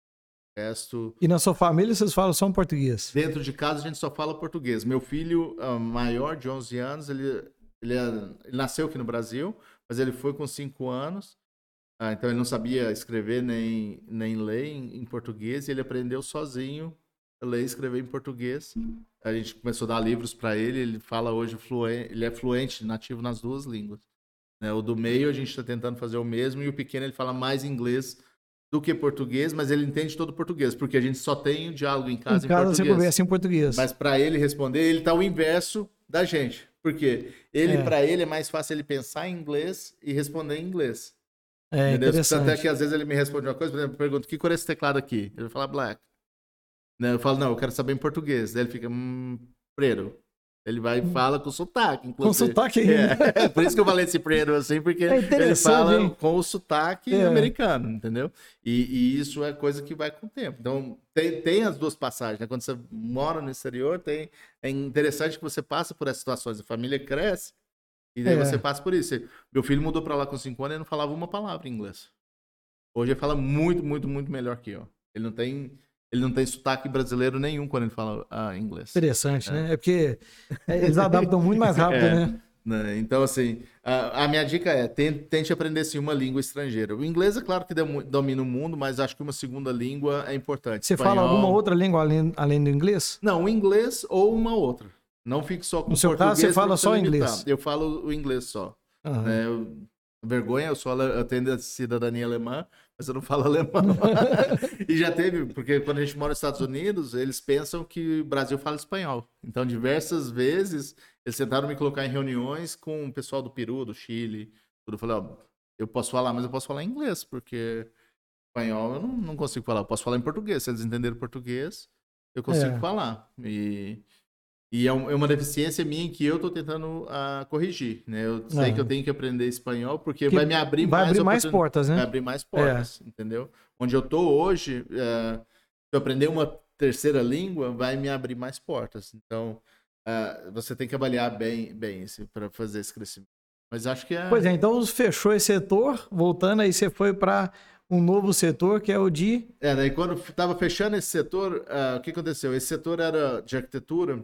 O resto. E na sua família vocês falam só português? Dentro de casa a gente só fala português. Meu filho ah, maior, de 11 anos, ele, ele, é- ele nasceu aqui no Brasil, mas ele foi com 5 anos. Ah, então ele não sabia escrever nem, nem ler em, em português e ele aprendeu sozinho a ler e escrever em português. A gente começou a dar livros para ele, ele fala hoje fluente, ele é fluente, nativo nas duas línguas. né? O do meio a gente está tentando fazer o mesmo e o pequeno ele fala mais inglês do que português, mas ele entende todo o português, porque a gente só tem o diálogo em casa em em, casa você português. conversa em português. Mas para ele responder, ele tá o inverso da gente. Porque ele, É. para ele, é mais fácil ele pensar em inglês e responder em inglês. É entendeu? interessante. Até que às vezes ele me responde uma coisa, por exemplo, eu pergunto, que cor é esse teclado aqui? Ele vai falar black. Né, Eu falo, não, eu quero saber em português. Daí ele fica, hum, preto. Ele vai e fala com sotaque, Com inclusive. sotaque ainda. É, por isso que eu falei esse preto assim, porque É ele fala hein? com o sotaque É. americano, entendeu? E, e isso é coisa que vai com o tempo. Então, tem, tem as duas passagens, né? Quando você mora no exterior, tem, é interessante que você passa por essas situações. A família cresce e daí É. você passa por isso. Meu filho mudou pra lá com 5 anos e não falava uma palavra em inglês. Hoje ele fala muito, muito, muito melhor que eu. Ele não tem, ele não tem sotaque brasileiro nenhum quando ele fala ah, inglês. Interessante, né? É porque é, eles adaptam muito mais rápido, É. né? Então, assim, a, a minha dica é: ten- tente aprender sim uma língua estrangeira. O inglês é claro que dom- domina o mundo, mas acho que uma segunda língua é importante. Você fala Espanhol- alguma outra língua além, além do inglês? Não, o inglês ou uma outra. Não fique só com No seu português. caso, você fala só inglês? Eu falo o inglês só. Aham. né? Eu- vergonha, eu, sou, ale- eu tenho a cidadania alemã, mas eu não falo alemão. e já teve, porque quando a gente mora nos Estados Unidos, eles pensam que o Brasil fala espanhol. Então, diversas vezes, eles tentaram me colocar em reuniões com o pessoal do Peru, do Chile. Tudo. Eu falei, ó, eu posso falar, mas eu posso falar inglês, porque espanhol eu não, não consigo falar. Eu posso falar em português. Se eles entenderem português, eu consigo É. falar. E, e é, é uma deficiência minha que eu tô tentando ah, corrigir, né? Eu sei Aham. que eu tenho que aprender espanhol porque Que vai me abrir vai mais abrir mais portas, né? Vai abrir mais portas, entendeu? Onde eu tô hoje, eh, se eu aprender uma terceira língua, vai me abrir mais portas. Então, ah, você tem que avaliar bem, bem para fazer esse crescimento. Mas acho que é. Pois é, então fechou esse setor, voltando aí você foi para um novo setor que é o de É, daí quando estava fechando esse setor, ah, o que aconteceu? Esse setor era de arquitetura.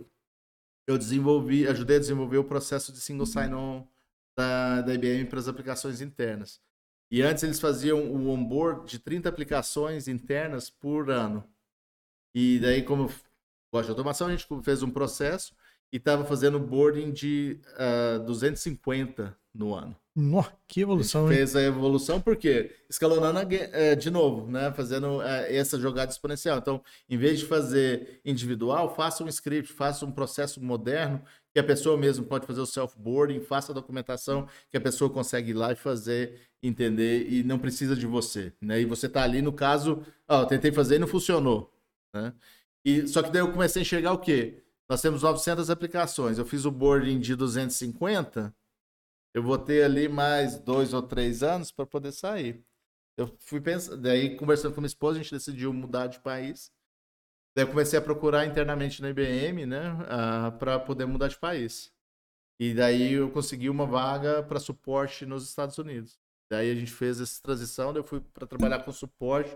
Eu desenvolvi, ajudei a desenvolver o processo de single sign-on da, da IBM para as aplicações internas. E antes eles faziam o onboard de 30 aplicações internas por ano. E daí, como gosto de automação, a gente fez um processo e estava fazendo boarding de ah, 250 no ano. Nó, que A evolução, hein? fez a evolução porque escalonando eh, de novo, né? Fazendo eh, essa jogada exponencial. Então, em vez de fazer individual, faça um script, faça um processo moderno que a pessoa mesmo pode fazer o self-boarding, faça a documentação que a pessoa consegue ir lá e fazer, entender e não precisa de você, né? E você tá ali no caso, ó, tentei fazer e não funcionou, né? E só que daí eu comecei a enxergar o quê? Nós temos 900 aplicações. Eu fiz o boarding de 250 eu vou ter ali mais dois ou três anos para poder sair. Eu fui pensando, daí conversando com minha esposa, a gente decidiu mudar de país. Daí eu comecei a procurar internamente na IBM, né, para poder mudar de país. E daí eu consegui uma vaga para suporte nos Estados Unidos. Daí a gente fez essa transição, daí eu fui para trabalhar com suporte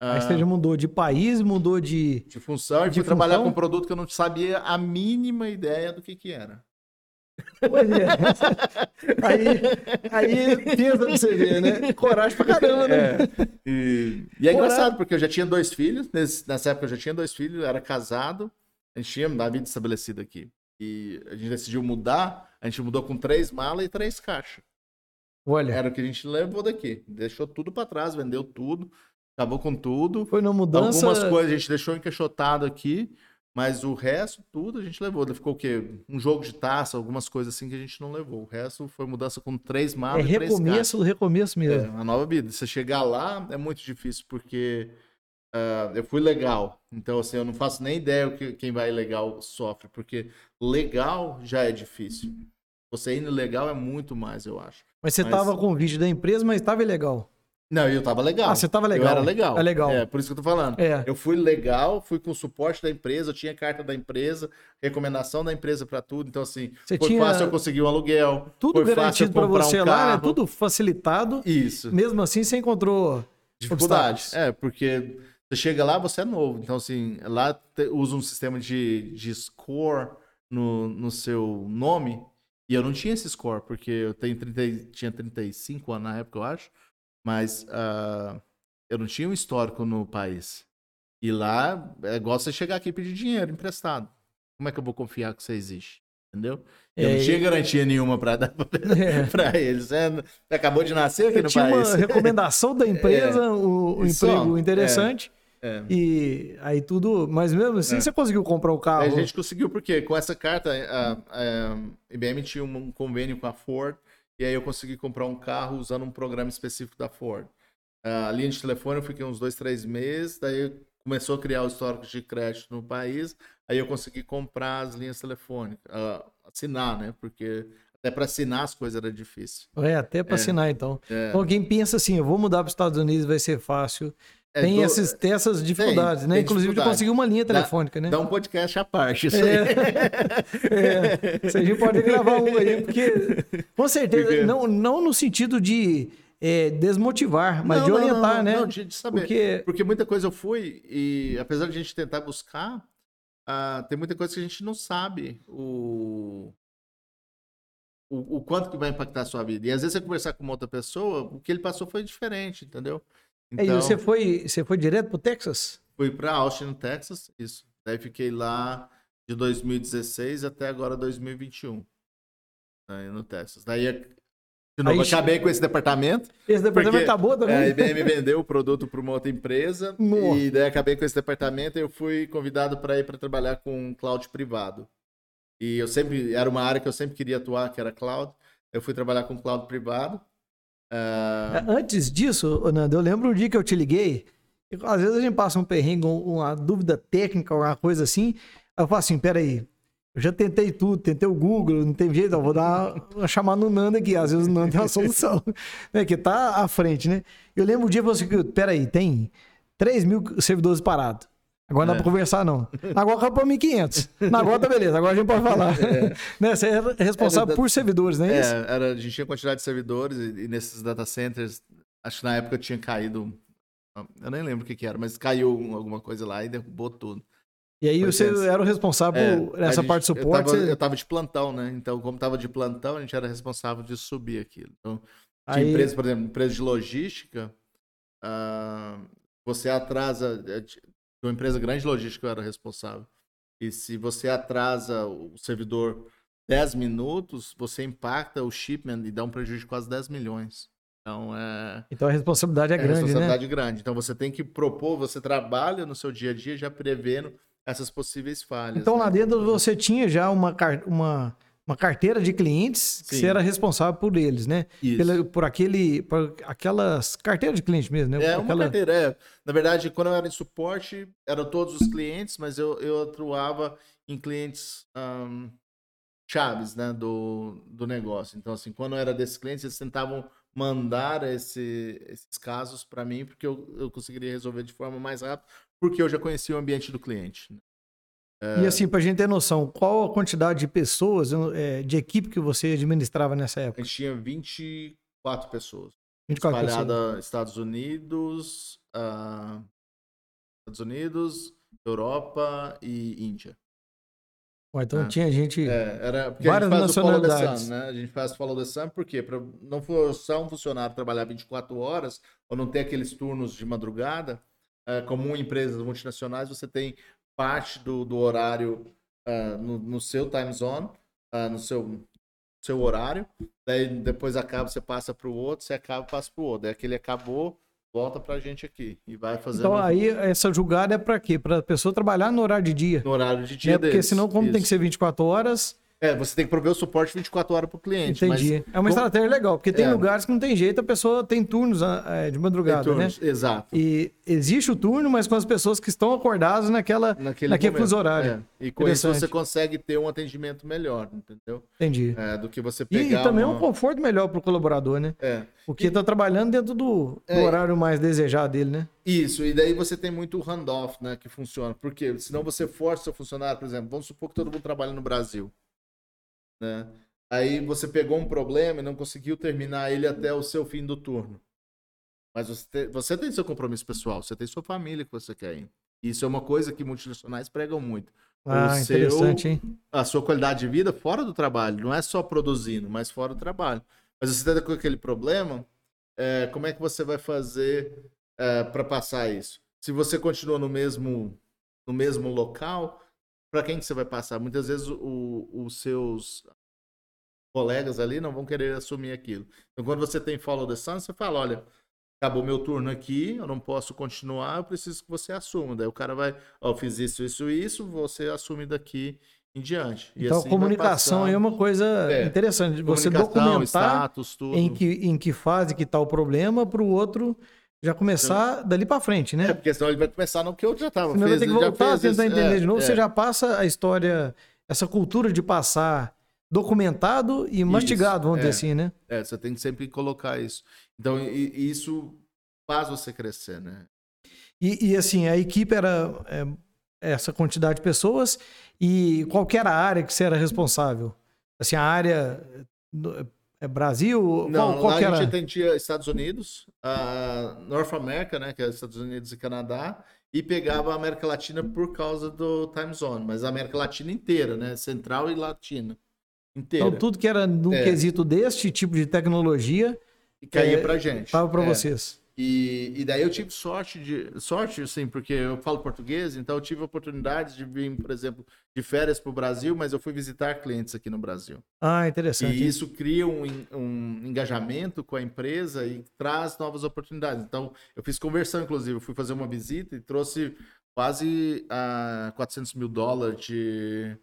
Aí ah, você já mudou de país, mudou de. de função e de fui trabalhar função? com um produto que eu não sabia a mínima ideia do que que era. Pois é. Aí, aí pensa pra você ver, né? Coragem pra caramba, né? É. E, e é engraçado, porque eu já tinha dois filhos, nesse- nessa época eu já tinha dois filhos, era casado, a gente tinha a vida estabelecida aqui. E a gente decidiu mudar, a gente mudou com três malas e três caixas. Olha, Era o que a gente levou daqui. Deixou tudo pra trás, vendeu tudo, acabou com tudo. foi numa mudança. Algumas coisas a gente deixou encaixotado aqui, mas o resto, tudo a gente levou. Ficou o quê? Um jogo de taça, algumas coisas assim que a gente não levou. O resto foi mudança com três É malas e três caixas. recomeço, recomeço É, mesmo. uma nova vida. Você chegar lá é muito difícil, porque ah, eu fui legal. Então, assim, eu não faço nem ideia o que quem vai legal sofre, porque legal já é difícil. Você indo legal é muito mais, eu acho. Mas você Mas- tava com o vídeo da empresa, mas tava ilegal. Não, eu tava legal. Ah, você tava legal. Eu era legal. É legal. É, por isso que eu tô falando. É. Eu fui legal, fui com o suporte da empresa, eu tinha carta da empresa, recomendação da empresa pra tudo. Então, assim, Você foi tinha fácil eu conseguir um aluguel. Tudo garantido comprar você um lá, né? Tudo facilitado. Isso. Mesmo assim, você encontrou Dificuldades. obstáculos. É, porque você chega lá, você é novo. Então, assim, lá usa um sistema de, de score no, no seu nome. E eu não tinha esse score, porque eu tenho 30, e- tinha 35 anos na época, eu acho. Mas ah, eu não tinha um histórico no país. E lá é igual você chegar aqui e pedir dinheiro emprestado. Como é que eu vou confiar que você existe? Entendeu? Eu É, não tinha garantia nenhuma pra dar pra, É. eles. É, Você acabou de nascer aqui Você no tinha país. uma recomendação da empresa, o, o só, emprego interessante. É. E aí tudo. Mas mesmo assim, É. você conseguiu comprar o carro. A gente conseguiu porque com essa carta a, a IBM tinha um convênio com a Ford e aí eu consegui comprar um carro usando um programa específico da Ford. A linha de telefone eu fiquei uns dois, três meses, daí começou a criar o histórico de crédito no país, aí eu consegui comprar as linhas telefônicas, ah, assinar, né? Porque até para assinar as coisas era difícil. É, até para É. assinar, então. É. Então, quem pensa assim, eu vou mudar para os Estados Unidos, vai ser fácil. É, tem, do- esses, tem essas dificuldades, né? tem Inclusive de dificuldade. conseguir uma linha Dá- telefônica, né? Dá um podcast à parte. Isso É. aí. É, gente pode gravar um aí, porque com certeza, Porque- não, não no sentido de é, desmotivar, mas Não, de não, não, orientar, não, né? não, de, de saber. Porque Porque muita coisa eu fui, e apesar de a gente tentar buscar, ah, tem muita coisa que a gente não sabe o, o, o quanto que vai impactar a sua vida. E às vezes você conversar com uma outra pessoa, o que ele passou foi diferente, entendeu? Então, você foi, você foi direto pro Texas? fui para Austin, no Texas, isso. Daí fiquei lá de 2016 até agora 2021, aí no Texas. Daí, de novo, Aí acabei com esse departamento. Esse departamento acabou também? É, a IBM vendeu o produto para uma outra empresa Nossa. e daí acabei com esse departamento e eu fui convidado para ir para trabalhar com cloud privado. E eu sempre era uma área que eu sempre queria atuar, que era cloud. Eu fui trabalhar com cloud privado. É, Antes disso, Nando, eu lembro um dia que eu te liguei. Às vezes a gente passa um perrengue, um- uma dúvida técnica, alguma coisa assim. Eu falo assim: peraí, eu já tentei tudo, tentei o Google, não tem jeito, eu vou dar uma chamada no Nando aqui. Às vezes o Nando tem uma solução, né, que tá à frente, né? Eu lembro um dia você que, peraí, tem 3 mil servidores parados. Agora não dá É. pra conversar, não. Agora acabou 1.500. Agora tá beleza, agora a gente pode falar. né? Você é responsável Era por servidores, não é, isso? É, era, a gente tinha quantidade de servidores e, e nesses data centers, acho que na época tinha caído, eu nem lembro o que, que era, mas caiu um- alguma coisa lá e derrubou tudo. E aí Foi você era o responsável É, por a essa gente- parte de Eu suporte. tava, você- eu tava de plantão, né? Então, como tava de plantão, a gente era responsável de subir aquilo. Então, tinha Aí- empresa, por exemplo, empresa de logística, ah, você atrasa. Uma empresa grande de logística eu era responsável. E se você atrasa o servidor 10 minutos, você impacta o shipment e dá um prejuízo de quase 10 milhões. Então é. Então a responsabilidade é, É grande, né? responsabilidade grande. Então você tem que propor, você trabalha no seu dia a dia já prevendo essas possíveis falhas. Então lá né? dentro você tinha já uma, uma, uma carteira de clientes que Sim. você era responsável por eles, né? Isso. Pela- por aquele, por aquelas carteiras de cliente mesmo, né? É Por uma aquela- carteira, é. Na verdade, quando eu era em suporte, eram todos os clientes, mas eu, eu atuava em clientes ahm, chaves, né, do, do negócio. Então, assim, quando eu era desses clientes, eles tentavam mandar esse- esses casos para mim, porque eu, eu conseguiria resolver de forma mais rápida, porque eu já conhecia o ambiente do cliente. E assim, pra gente ter noção, qual a quantidade de pessoas, eh, de equipe que você administrava nessa A época? gente tinha 24 pessoas. 24 pessoas. espalhada Estados Unidos, ah, Estados Unidos, Europa e Índia. Ó, então Ah. tinha gente. É, era porque Várias a gente faz o follow the nacionalidades. sun, né? A gente faz o follow the sun porque para não forçar um funcionário trabalhar 24 horas ou não ter aqueles turnos de madrugada, é, como em empresas multinacionais, você tem parte do, do horário ah, no, no seu time zone, ah, no seu, seu horário, daí depois acaba, você passa para o outro, você acaba, passa para o outro. Daí aquele acabou, volta para a gente aqui e vai fazendo Então aí essa julgada é pra quê? Pra pessoa trabalhar no horário de dia. no horário de dia Né? Porque senão, como tem que Isso. ser 24 horas, É, você tem que prover o suporte 24 horas para o cliente. mas entendi. é uma estratégia legal, porque tem É. lugares que não tem jeito, a pessoa tem turnos ah, eh, de madrugada, né? turnos, Exato. E existe o turno, mas com as pessoas que estão acordadas naquela, naquele, naquele fuso horário. É. E com isso você consegue ter um atendimento melhor, entendeu? Entendi. É, do que você E, pegar e também é uma... um conforto melhor pro colaborador, né? É, Porque tá trabalhando dentro do, do É. horário mais desejado dele, né? isso, e daí você tem muito handoff, né, que funciona. Porque senão você força o seu funcionário, por exemplo, vamos supor que todo mundo trabalha no Brasil, né? Aí você pegou um problema e não conseguiu terminar ele até o seu fim do turno. Mas você, te- você tem seu compromisso pessoal, você tem sua família que você quer ir. Isso é uma coisa que multinacionais pregam muito. Ah, seu- interessante, hein? a sua qualidade de vida fora do trabalho, não é só produzindo, mas fora do trabalho. Mas você está com aquele problema, é, como é que você vai fazer para passar isso? Se você continua no mesmo, no mesmo local, para quem que você vai passar? Muitas vezes o- os seus colegas ali não vão querer assumir aquilo. Então, quando você tem follow the sun, você fala, olha, acabou meu turno aqui, eu não posso continuar, eu preciso que você assuma. Daí o cara vai, ó, eu fiz isso, isso, isso, você assume daqui em diante. E Então, assim comunicação aí é uma coisa É. interessante. Você documentar status, tudo. em que, em que fase que tá o problema para o outro já começar dali para frente, né? É, porque senão ele vai começar no que eu já estava Senão vai ter que voltar, tentar entender de novo. Você já passa a história, essa cultura de passar documentado e mastigado, vamos é. dizer assim, né? É, você tem que sempre colocar isso. Então, e- e isso faz você crescer, né? E, e, assim, a equipe era é, essa quantidade de pessoas e qual que era a área que você era responsável? Assim, a área é Brasil? Não, qual, qual lá a gente atendia Estados Unidos, a North America, né, que é Estados Unidos e Canadá, e pegava a América Latina por causa do time zone, mas a América Latina inteira, né, central e latina inteira. Então, tudo que era no É. quesito deste tipo de tecnologia E caía é, pra gente. estava para É. vocês. E, e daí eu tive sorte de sorte assim, porque eu falo português, então eu tive oportunidades de vir, por exemplo, de férias para o Brasil, mas eu fui visitar clientes aqui no Brasil. Ah, interessante. E isso cria um, um engajamento com a empresa e traz novas oportunidades. Então, eu fiz conversão, inclusive, eu fui fazer uma visita e trouxe quase a 400 mil dólares de,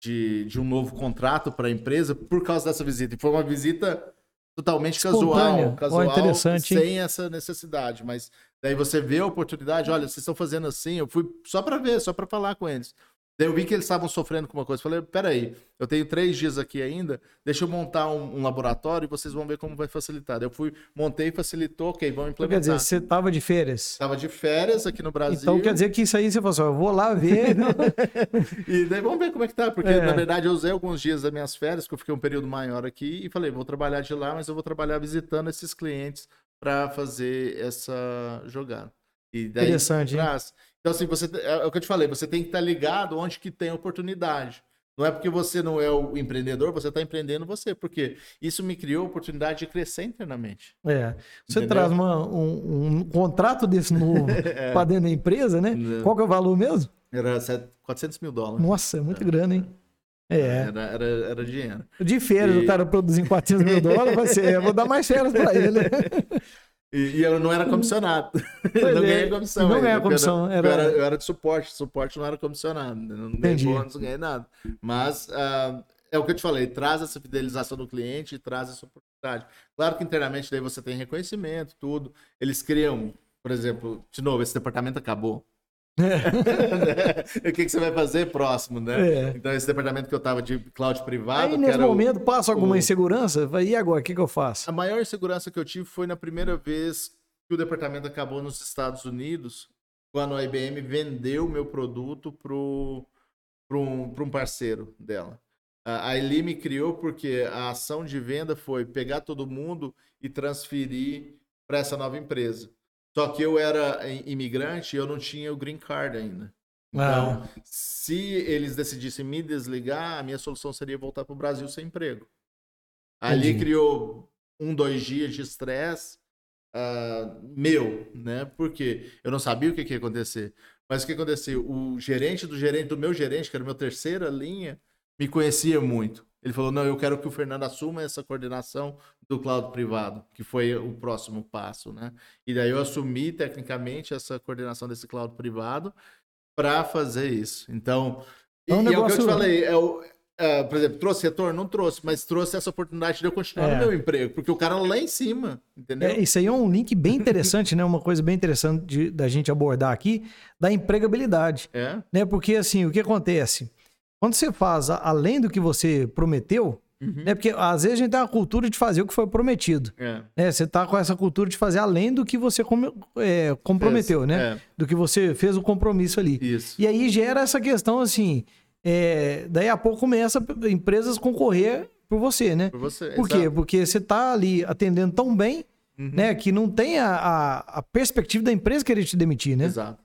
de, de um novo contrato para a empresa por causa dessa visita. E foi uma visita totalmente casual, casual interessante, hein? sem essa necessidade. Mas daí você vê a oportunidade, olha, vocês estão fazendo assim, eu fui só para ver, só para falar com eles. Daí eu vi que eles estavam sofrendo com uma coisa. Falei, peraí, eu tenho três dias aqui ainda, deixa eu montar um, um laboratório e vocês vão ver como vai facilitar. Eu fui, montei, facilitou, ok, vamos Então, quer dizer, implementar. você estava de férias. Estava de férias aqui no Brasil. Então quer dizer que isso aí você falou assim, eu vou lá ver. E daí vamos ver como é que tá, porque É. na verdade eu usei alguns dias das minhas férias, que eu fiquei um período maior aqui, e falei, vou trabalhar de lá, mas eu vou trabalhar visitando esses clientes para fazer essa jogada. E daí Interessante, hein? Então, assim, você, é o que eu te falei, você tem que estar ligado onde que tem oportunidade. Não é porque você não é o empreendedor, você está empreendendo você, porque isso me criou a oportunidade de crescer internamente. É. Você Entendeu? traz uma- um, um contrato desse novo para dentro da empresa, né? É. Qual que é o valor mesmo? Era set- 400 mil dólares. Nossa, é muito grande, hein? É. Era, era, era dinheiro. De férias, E- o cara produzindo 400 mil dólares, vai ser, eu vou dar mais férias para ele. E, e eu não era comissionado. Pois não é, ganhei comissão. não ganhava porque comissão, Eu era- era, eu era de suporte. Suporte não era comissionado. né? Não ganhei bônus, não ganhei nada. Mas ah, é o que eu te falei. Traz essa fidelização do cliente e traz essa oportunidade. Claro que internamente daí você tem reconhecimento, tudo. Eles criam, por exemplo, de novo, esse departamento acabou. o que, que você vai fazer próximo, né? É. Então, esse departamento que eu tava de cloud privado. Aí nesse era o- momento passa alguma o- insegurança, vai, e agora, o que, que eu faço? a maior insegurança que eu tive foi na primeira vez que o departamento acabou nos Estados Unidos, quando a IBM vendeu o meu produto para um, pra um parceiro dela. A a Eli me criou porque a ação de venda foi pegar todo mundo e transferir para essa nova empresa. Só que eu era imigrante e eu não tinha o green card ainda. Então, ah. se eles decidissem me desligar, a minha solução seria voltar para o Brasil sem emprego. Ali Entendi. criou um, dois dias de estresse uh, meu, né? Porque eu não sabia o que, que ia acontecer. Mas o que aconteceu? O gerente do gerente do meu gerente, que era a minha terceira linha, me conhecia muito. Ele falou: não, eu quero que o Fernando assuma essa coordenação do cloud privado, que foi o próximo passo, né? E daí eu assumi tecnicamente essa coordenação desse cloud privado para fazer isso. Então, é um e, negócio... é o que eu te falei, é o, é, por exemplo, trouxe retorno? Não trouxe, mas trouxe essa oportunidade de eu continuar é. no meu emprego, porque o cara lá em cima, entendeu? É, isso aí é um link bem interessante, né? Uma coisa bem interessante de, da gente abordar aqui, da empregabilidade. É. Né? Porque, assim, o que acontece? Quando você faz além do que você prometeu, Uhum. Né? Porque às vezes a gente tem a cultura de fazer o que foi prometido. É. Né? Você tá com essa cultura de fazer além do que você com, é, comprometeu, fez. né? É. Do que você fez o compromisso ali. Isso. E aí gera essa questão assim. É, daí a pouco começa empresas concorrer por você, né? Por você. Por quê? Porque você tá ali atendendo tão bem, uhum. né? Que não tem a, a, a perspectiva da empresa querer te demitir, né? Exato.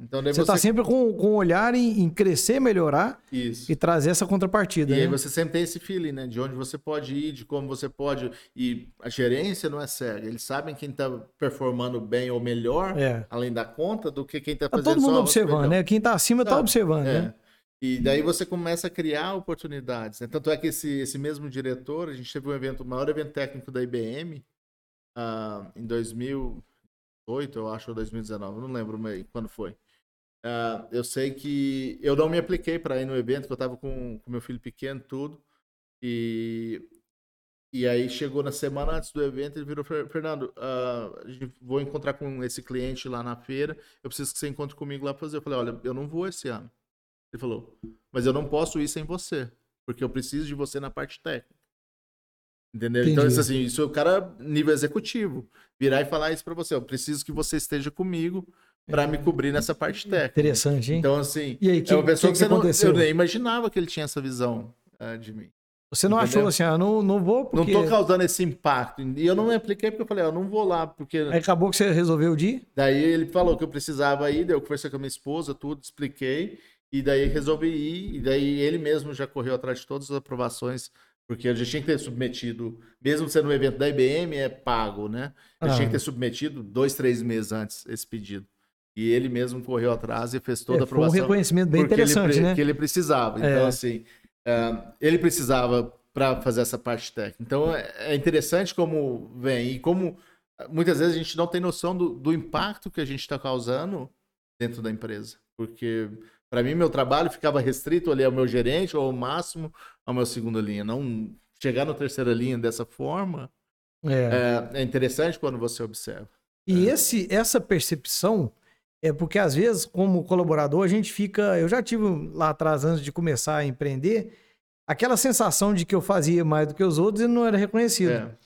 Então, você está sempre com, com um olhar em, em, crescer, melhorar Isso. e trazer essa contrapartida. E né? aí você sempre tem esse feeling, né? De onde você pode ir, de como você pode. E a gerência não é cega. Eles sabem quem está performando bem ou melhor, é. além da conta, do que quem está fazendo. Tá todo mundo observando, né? Quem está acima está observando, é. né? E daí você começa a criar oportunidades. Né? Tanto é que esse, esse mesmo diretor, a gente teve um evento, o maior evento técnico da IBM, uh, ah, em 2000 2018, eu acho, ou 2019, não lembro quando foi. Uh, eu sei que eu não me apliquei para ir no evento, que eu estava com, com meu filho pequeno, tudo. E, e aí chegou na semana antes do evento, ele virou, Fernando, uh, vou encontrar com esse cliente lá na feira, eu preciso que você encontre comigo lá para fazer. Eu falei, olha, eu não vou esse ano. Ele falou, mas eu não posso ir sem você, porque eu preciso de você na parte técnica. Entendeu? Então, Entendi. Então, isso, assim, isso é o cara nível executivo. Virar e falar isso para você. Eu preciso que você esteja comigo para me cobrir nessa parte técnica. Interessante, hein? Então, assim, e aí, que, é uma pessoa que, que, que você aconteceu? não. Eu nem imaginava que ele tinha essa visão uh, de mim. Você não Entendeu? achou assim, ah, não, não vou porque... Não tô causando esse impacto. E eu não me apliquei porque eu falei, ah, eu não vou lá, porque... Aí acabou que você resolveu de ir? Daí ele falou que eu precisava ir, daí eu conversei com a minha esposa, tudo, expliquei, e daí resolvi ir, e daí ele mesmo já correu atrás de todas as aprovações porque a gente tinha que ter submetido, mesmo sendo um evento da IBM, é pago, né? A gente ah. tinha que ter submetido dois, três meses antes esse pedido. E ele mesmo correu atrás e fez toda é, a aprovação. Foi um reconhecimento bem interessante, ele, né? Que ele precisava. Então, é. assim, uh, ele precisava para fazer essa parte técnica. Então, é, é interessante como vem e como muitas vezes a gente não tem noção do, do impacto que a gente está causando dentro da empresa. Porque para mim, meu trabalho ficava restrito ali ao meu gerente ou ao máximo ao meu segunda linha. Não chegar na terceira linha dessa forma é, é, é interessante quando você observa. E é. esse, essa percepção é porque às vezes, como colaborador, a gente fica. Eu já tive lá atrás, antes de começar a empreender, aquela sensação de que eu fazia mais do que os outros e não era reconhecido. É.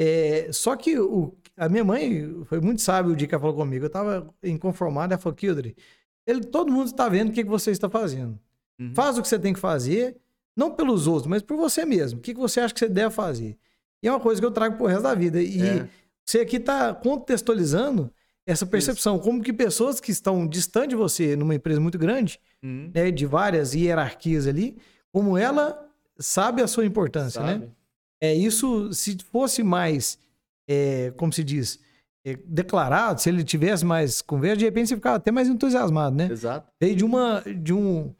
É, só que o, a minha mãe foi muito sábio o dia que ela falou comigo. Eu estava inconformado, ela falou, Kildre, ele, todo mundo está vendo o que, que você está fazendo. Uhum. Faz o que você tem que fazer, não pelos outros, mas por você mesmo. O que, que você acha que você deve fazer? E é uma coisa que eu trago pro resto da vida. E é. você aqui está contextualizando essa percepção. Isso. Como que pessoas que estão distante de você, numa empresa muito grande, uhum. né, de várias hierarquias ali, como ela sabe a sua importância, né? sabe. né? É isso, se fosse mais, é, como se diz, declarado, se ele tivesse mais conversa, de repente você ficava até mais entusiasmado, né? Exato. Veio de uma. De um,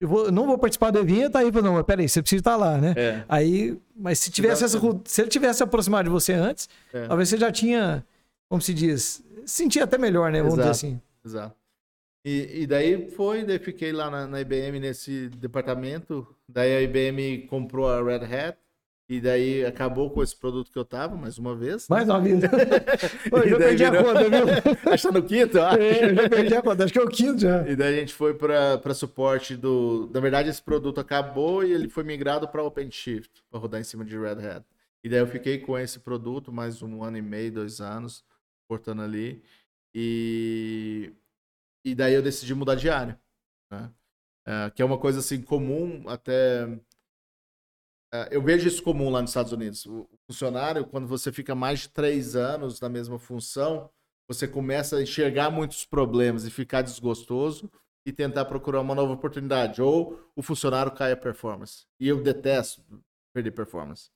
eu, vou, não vou participar do evento, aí não, mas peraí, você precisa estar lá, né? É. Aí, mas se tivesse essa, se ele tivesse aproximado de você antes, é. talvez você já tinha, como se diz, sentia até melhor, né? Vamos Exato. dizer assim. Exato. E, e daí foi, daí fiquei lá na, na IBM nesse departamento. Daí a IBM comprou a Red Hat. E daí acabou com esse produto que eu tava, mais uma vez. Mais uma vez. eu já perdi virou... a conta, viu? Acho que tá no quinto, acho. É, eu já perdi a conta, acho que é o quinto já. E daí a gente foi para suporte do. Na verdade, esse produto acabou e ele foi migrado para OpenShift, para rodar em cima de Red Hat. E daí eu fiquei com esse produto mais um ano e meio, dois anos, portando ali. E, e daí eu decidi mudar de área. Né? É, que é uma coisa assim comum até eu vejo isso comum lá nos Estados Unidos. O funcionário, quando você fica mais de três anos na mesma função, você começa a enxergar muitos problemas e ficar desgostoso. e tentar procurar uma nova oportunidade. Ou o funcionário cai a performance. E eu detesto perder performance.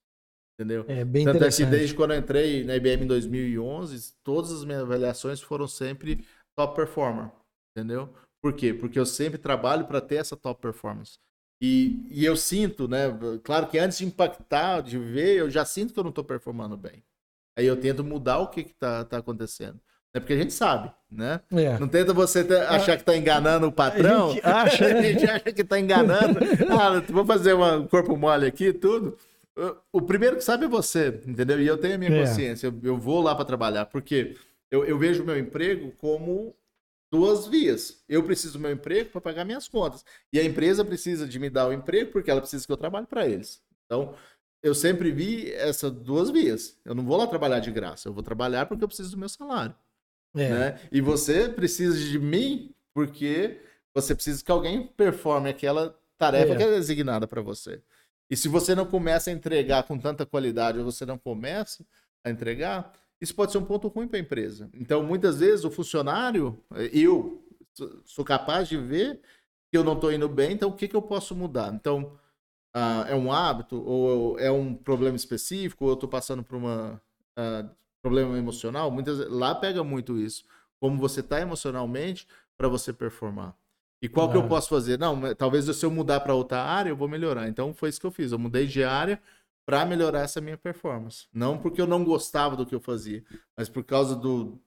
Entendeu? É bem Tanto é que desde quando eu entrei na IBM em 2011, todas as minhas avaliações foram sempre top performer. Entendeu? Por quê? Porque eu sempre trabalho para ter essa top performance. E, e eu sinto, né? Claro que antes de impactar, de ver, eu já sinto que eu não estou performando bem. Aí eu tento mudar o que está tá acontecendo. É porque a gente sabe, né? É. Não tenta você ter- achar que tá enganando o patrão. A gente acha, né? a gente acha que tá enganando. Ah, vou fazer um corpo mole aqui, tudo. O primeiro que sabe é você, entendeu? E eu tenho a minha É. consciência. Eu, eu vou lá para trabalhar, porque eu, eu vejo o meu emprego como duas vias. Eu preciso do meu emprego para pagar minhas contas. E a empresa precisa de me dar o emprego porque ela precisa que eu trabalhe para eles. Então, eu sempre vi essas duas vias. Eu não vou lá trabalhar de graça. Eu vou trabalhar porque eu preciso do meu salário É. né? E você precisa de mim porque você precisa que alguém performe aquela tarefa É. que é designada para você. E se você não começa a entregar com tanta qualidade ou você não começa a entregar, isso pode ser um ponto ruim para a empresa. Então, muitas vezes o funcionário, eu sou- capaz de ver que eu não estou indo bem, então o que, que eu posso mudar? Então, ah, é um hábito ou é um problema específico ou eu estou passando por uma ah, problema emocional? Muitas vezes- lá pega muito isso, como você está emocionalmente para você performar. E qual que eu Claro. posso fazer? Não, talvez se eu mudar para outra área, eu vou melhorar. Então foi isso que eu fiz. Eu mudei de área para melhorar essa minha performance. Não porque eu não gostava do que eu fazia, mas por causa do,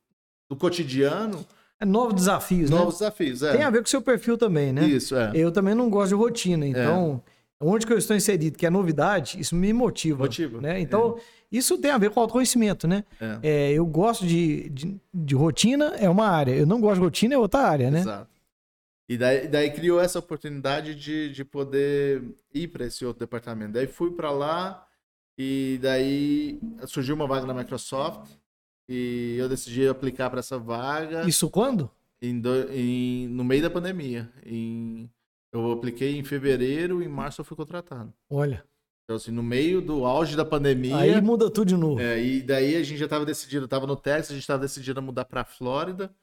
do cotidiano, É novos desafios, novos né? desafios. É. Tem a ver com o seu perfil também, né? Isso, é. Eu também não gosto de rotina, então onde que eu estou inserido, que é novidade, isso me motiva. Motiva, Né? Então, isso tem a ver com autoconhecimento, né? É. É, eu gosto de, de, de rotina, é uma área. Eu não gosto de rotina, é outra área, né? Exato. E daí, daí criou essa oportunidade de, de poder ir para esse outro departamento. Daí fui para lá e daí surgiu uma vaga na Microsoft e eu decidi aplicar para essa vaga Isso quando? em do- em- no meio da pandemia. Em, eu apliquei em fevereiro, em março eu fui contratado. Olha, Então, assim, no meio do auge da pandemia. aí muda tudo de novo. É, e daí a gente já estava decidido, estava no Texas, a gente estava decidido a mudar para Flórida.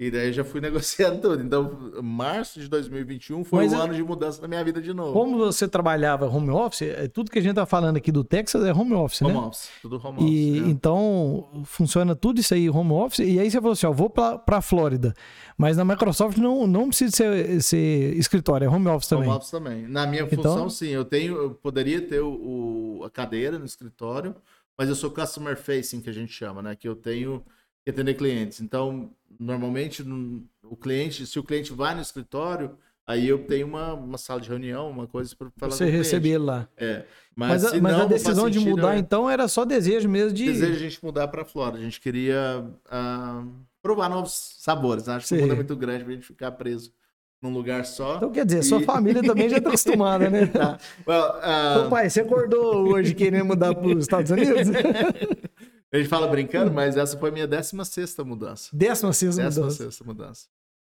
E daí já fui negociando tudo. Então, março de 2021 foi Mas o eu- ano de mudança da minha vida de novo. Como você trabalhava home office, é, tudo que a gente tá falando aqui do Texas é home office, Home né? office, tudo home E office. é. então funciona tudo isso aí home office. E aí você falou assim: ó, vou pra, pra Flórida. Mas na Microsoft não, não precisa ser, ser escritório, é home office também. Home office também. Na minha Então- função, sim. Eu tenho, eu poderia ter o, o- a cadeira no escritório, mas eu sou customer facing, que a gente chama, né? Que eu tenho que atender clientes. Então, normalmente, no- o cliente, se o cliente vai no escritório, aí eu tenho uma, uma sala de reunião, uma coisa para falar Você cliente. receber ele lá. É. Mas, Mas, a, mas não, a decisão de mudar, é- então, era só desejo mesmo de. desejo a gente mudar para Flórida. A gente queria ah, provar novos sabores. né? Acho que o mundo é muito grande pra gente ficar preso num lugar só. Então, quer dizer, sua E- família também já tá acostumada, né? Tá. Well, ah, Seu pai, você acordou hoje querendo mudar para os Estados Unidos? a gente fala brincando, mas essa foi a minha 16 mudança. Décima sexta mudança. 16 mudança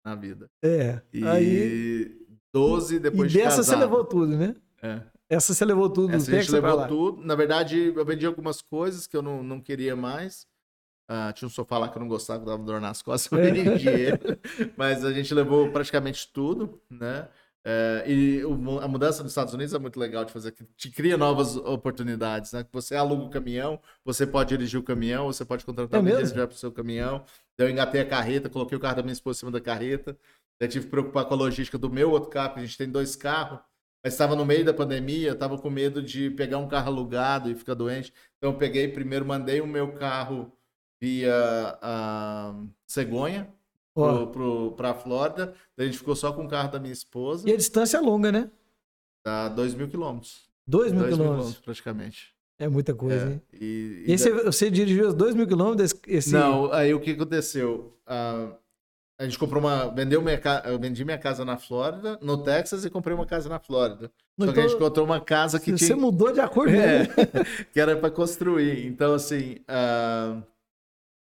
na vida. É. E Aí, 12 depois e de dessa casado. você levou tudo, né? É. Essa você levou tudo do Essa a gente Texas pra levou tudo. Na verdade, eu vendi algumas coisas que eu não, não queria mais. Ah, tinha um sofá lá que eu não gostava, que dava dor nas costas, eu É. vendi ele. Mas a gente levou praticamente tudo, né? É, e o- a mudança nos Estados Unidos é muito legal de fazer, que te cria novas oportunidades, né? Você aluga o caminhão, você pode dirigir o caminhão, você pode contratar É mesmo? para o seu caminhão. Eu engatei a carreta, coloquei o carro da minha esposa em cima da carreta. Daí tive que preocupar com a logística do meu outro carro, porque a gente tem dois carros. Mas estava no meio da pandemia, estava com medo de pegar um carro alugado e ficar doente. Então eu peguei primeiro, mandei o meu carro via a Cegonha Pro, pro, pra Flórida. Daí a gente ficou só com o carro da minha esposa. E a distância é longa, né? Dá 2 mil quilômetros. Dois mil 2 mil quilômetros. praticamente. É muita coisa, É, hein? E, E aí você, você dirigiu os dois mil quilômetros? esse-. Não, aí o que aconteceu? Ah, a gente comprou uma. Vendeu minha. Eu vendi minha casa na Flórida, no Texas, e comprei uma casa na Flórida. Só que a gente Então, encontrou uma casa que você tinha. mudou de acordo É, mesmo. que era para construir. Então, assim, ah,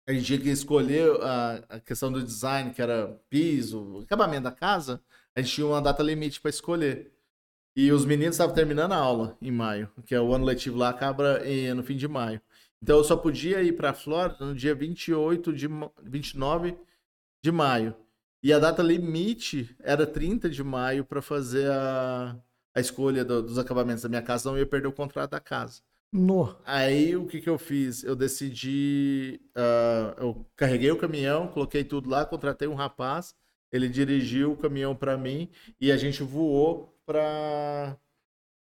a gente tinha que escolher a, a questão do design, que era piso, acabamento da casa. A gente tinha uma data limite para escolher. E os meninos estavam terminando a aula em maio, que é o ano letivo lá, acaba no fim de maio. Então eu só podia ir para a Flórida no dia 28 de ma- 29 de maio. E a data limite era 30 de maio para fazer a, a escolha do- dos acabamentos da minha casa, não ia perder o contrato da casa. No. Aí o que que eu fiz? Eu decidi, ah, eu carreguei o caminhão, coloquei tudo lá, contratei um rapaz, ele dirigiu o caminhão para mim e a gente voou para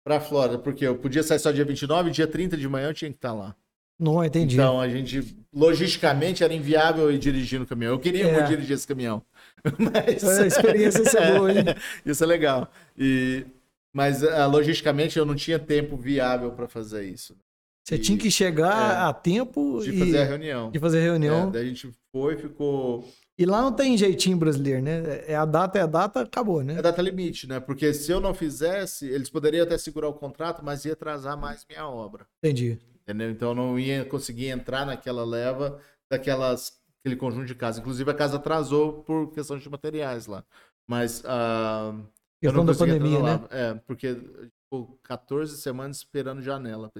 para Flórida, porque eu podia sair só dia 29, dia 30 de manhã eu tinha que estar lá. Não, entendi. Então a gente logisticamente era inviável eu ir dirigindo o caminhão. Eu queria É. dirigir esse caminhão. Mas A experiência ia ser boa, hein? isso é legal. E mas ah, logisticamente eu não tinha tempo viável para fazer isso, Você E- tinha que chegar é. a tempo de e fazer a reunião. de fazer reunião. É, daí a gente foi, ficou. E lá não tem jeitinho brasileiro, né? É a data, é a data, acabou, né? É data limite, né? Porque se eu não fizesse, eles poderiam até segurar o contrato, mas ia atrasar mais minha obra. Entendi. Entendeu? Então eu não ia conseguir entrar naquela leva daquelas aquele conjunto de casas. Inclusive a casa atrasou por questão de materiais lá. Mas ah, eu não da pandemia, lá. né? É, porque ficou 14 semanas esperando janela.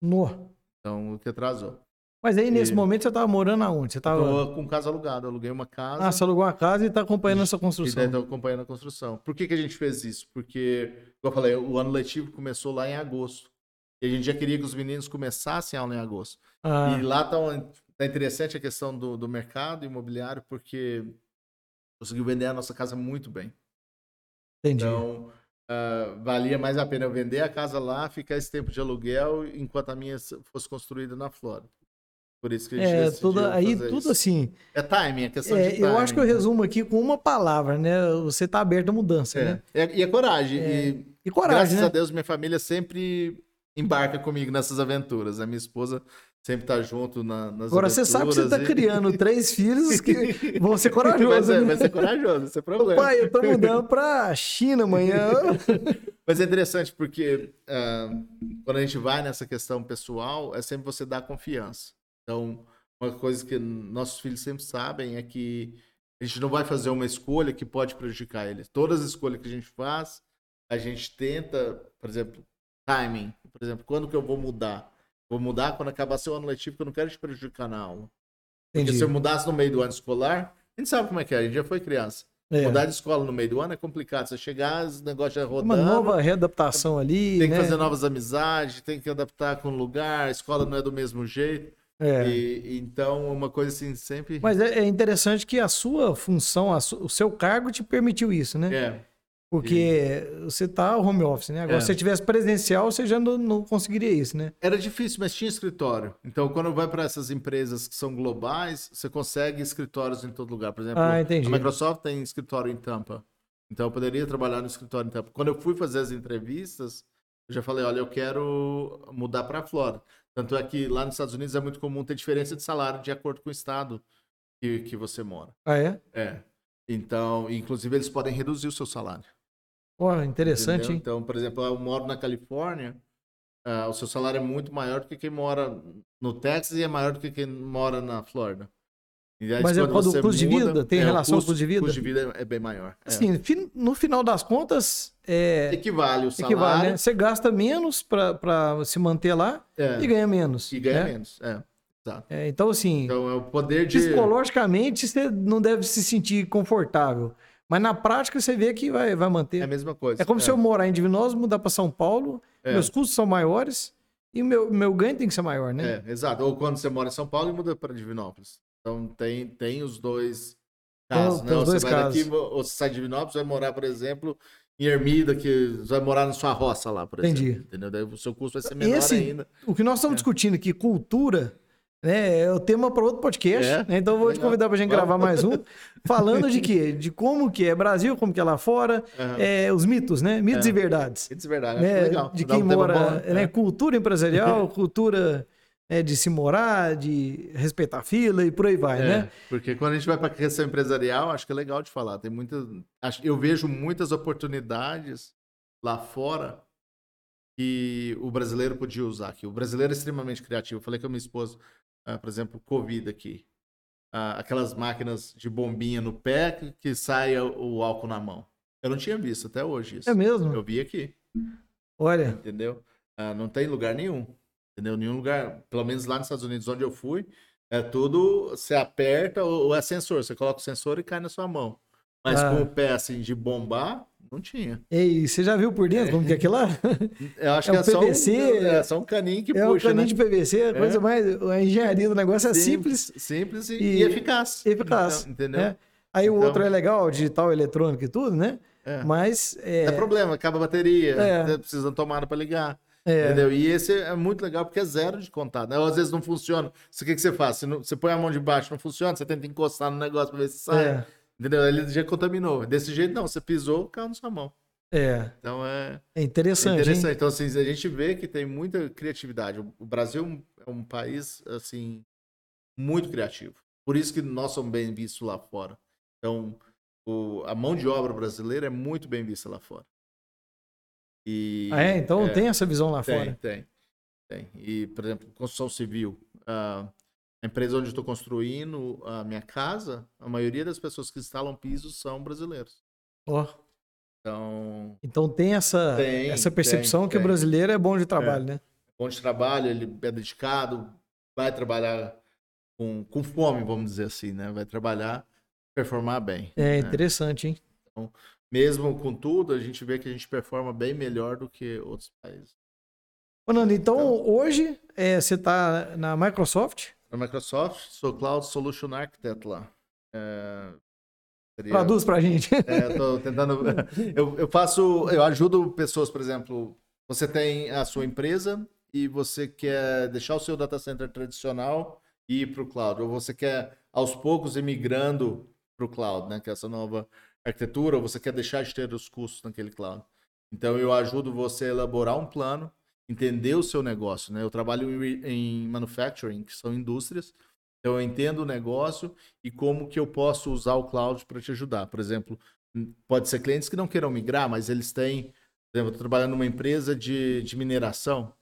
No. Então o que atrasou. Mas aí, nesse E- momento, você tava morando aonde? Você tava... Tô com casa alugada, aluguei uma casa. Ah, você alugou uma casa e tá acompanhando essa E construção. daí tô acompanhando a construção. Por que, que a gente fez isso? Porque, como eu falei, o ano letivo começou lá em agosto. E a gente já queria que os meninos começassem a aula em agosto. Ah, E lá tá, tá interessante a questão do, do mercado imobiliário, porque conseguiu vender a nossa casa muito bem. Entendi. Então, ah, valia mais a pena eu vender a casa lá, ficar esse tempo de aluguel, enquanto a minha fosse construída na Flórida. Por isso que a gente é, tudo, aí tudo isso. assim. É timing, é questão é, de timing. eu acho que eu resumo aqui com uma palavra, né? Você tá aberto à mudança, É. né? É, E é coragem. É, E E coragem, Graças né? a Deus, minha família sempre embarca comigo nessas aventuras. A minha esposa sempre tá junto na, nas Agora você sabe que você tá aventuras e- criando três filhos que vão ser vai, corajosos. ser, né? vai ser corajoso, esse é problema. Pai, eu tô mudando pra China amanhã. Mas é interessante porque ah, quando a gente vai nessa questão pessoal, é sempre você dar confiança. Então, uma coisa que nossos filhos sempre sabem é que a gente não vai fazer uma escolha que pode prejudicar eles. Todas as escolhas que a gente faz, a gente tenta, por exemplo, timing. Por exemplo, quando que eu vou mudar? Vou mudar quando acabar seu ano letivo, porque eu não quero te prejudicar na aula. Porque Entendi. se eu mudasse no meio do ano escolar, a gente sabe como é que é, a gente já foi criança. É. Mudar de escola no meio do ano é complicado. Você chegar, os negócios já rodando. Uma nova readaptação ali, Tem que né? fazer novas amizades, tem que adaptar com o lugar, a escola não é do mesmo jeito. É. E, então, uma coisa assim, sempre. Mas é, é interessante que a sua função, a su- o seu cargo te permitiu isso, né? É, Porque você tá home office, né? Agora, É. se você tivesse presencial, você já não, não conseguiria isso, né? era difícil, mas tinha escritório. Então, quando vai para essas empresas que são globais, você consegue escritórios em todo lugar. Por exemplo, Ah, entendi. a Microsoft tem escritório em Tampa. Então, eu poderia trabalhar no escritório em Tampa. Quando eu fui fazer as entrevistas, eu já falei: olha, eu quero mudar para a Flórida. Tanto é que lá nos Estados Unidos é muito comum ter diferença de salário de acordo com o estado que, que você mora. Ah, é? É. Então, inclusive, eles podem reduzir o seu salário. Ó, interessante, entendeu? hein? Então, por exemplo, eu moro na Califórnia, ah, o seu salário é muito maior do que quem mora no Texas e é maior do que quem mora na Flórida. Aí, Mas é quando por causa do você custo de vida? Tem o relação com o custo de vida? O custo de vida é bem maior. É. Assim, no final das contas, é, Equivale o salário equivale, né? Você gasta menos para se manter lá é, e ganha menos. e ganha né? menos. É, exato. É, então, assim, Então, é o poder de... psicologicamente, você não deve se sentir confortável. Mas na prática, você vê que vai, vai É a manter. mesma coisa. É como se eu morar em Divinópolis, mudar para São Paulo, É. meus custos são maiores e o meu, meu ganho tem que ser maior, né? É, exato. Ou quando você mora em São Paulo e muda para Divinópolis. Então tem, tem os dois casos, Tem né? os Ou você vai casos. daqui, ou você sai de Divinópolis, vai morar, por exemplo, em Ermida, que vai morar na sua roça lá, por Entendi. exemplo. Entendeu? Daí o seu custo vai ser menor Esse- ainda. O que nós É. estamos discutindo aqui, cultura, né, é o tema para outro podcast. É, né? Então eu vou te legal. convidar para a gente Vamos. gravar mais um, falando de quê? De como que é Brasil, como que é lá fora, Aham. é, os mitos, né? Mitos É. e verdades. Isso é verdade, acho né? legal. De quem um mora, bom, né? é. Cultura empresarial, cultura né, de se morar, de respeitar a fila e por aí vai, É, né? Porque quando a gente vai para a questão empresarial, acho que é legal de falar. Tem muitas, acho- eu vejo muitas oportunidades lá fora que o brasileiro podia usar aqui. O brasileiro é extremamente criativo. Eu falei com a minha esposa, ah, por exemplo, Covid aqui. Ah, aquelas máquinas de bombinha no pé que, que sai o, álcool na mão. Eu não tinha visto até hoje isso. É mesmo? Eu vi aqui, Olha, entendeu? Ah, não tem lugar nenhum. Entendeu? Nenhum lugar, pelo menos lá nos Estados Unidos, onde eu fui, É tudo, você aperta ou é sensor, você coloca o sensor e cai na sua mão. Mas com o pé assim de bombar, não tinha. Ei, você já viu por dentro como que é aquilo lá? Eu acho É que um é só, um, PVC, é só um caninho que é um puxa, caninho né? de PVC, a coisa mais. A engenharia do negócio é simples, simples e, e- e eficaz. e eficaz. Então, entendeu? né? Aí o Então- outro é legal, digital, eletrônico e tudo, né? É. Mas. É, Dá problema, acaba a bateria, É. você precisa de tomada para ligar. é, Entendeu? E esse é muito legal porque é zero de contato. né? Ou às vezes não funciona. O que, que você faz? Você, não- você põe a mão de baixo, não funciona, você tenta encostar no negócio para ver se sai. é, Entendeu? Ele já contaminou. Desse jeito, não. Você pisou, caiu na sua mão. é, Então é é interessante. hein? interessante. Então, assim, a gente vê que tem muita criatividade. O Brasil é um país, assim, muito criativo. Por isso que nós somos bem vistos lá fora. Então, o- a mão de obra brasileira é muito bem vista lá fora. E, Ah, é? Então é. tem essa visão lá Tem, fora. tem, tem. E, por exemplo, construção civil. ah, a empresa onde eu estou construindo a minha casa, a maioria das pessoas que instalam pisos são brasileiros. Ó, Então, então tem essa, Tem, essa percepção tem, que o tem. brasileiro é bom de trabalho, né? bom de trabalho, ele é dedicado, vai trabalhar com, com fome, vamos dizer assim, né? Vai trabalhar, performar bem. É né? interessante, hein? Mesmo com tudo, a gente vê que a gente performa bem melhor do que outros países. Ô, Nando, então hoje é, você está na Microsoft. Na Microsoft, sou Cloud Solution Architect lá. É, seria- Traduz pra gente. É, eu tentando. Eu, eu faço. Eu ajudo pessoas, por exemplo. Você tem a sua empresa e você quer deixar o seu data center tradicional e ir para o cloud. Ou você quer, aos poucos, ir migrando para o cloud, né? Que é essa nova arquitetura, ou você quer deixar de ter os custos naquele cloud. Então, eu ajudo você a elaborar um plano, entender o seu negócio, né? Eu trabalho em, em manufacturing, que são indústrias. Então, eu entendo o negócio e como que eu posso usar o cloud para te ajudar. Por exemplo, pode ser clientes que não queiram migrar, mas eles têm, por exemplo, eu estou trabalhando numa empresa de, de mineração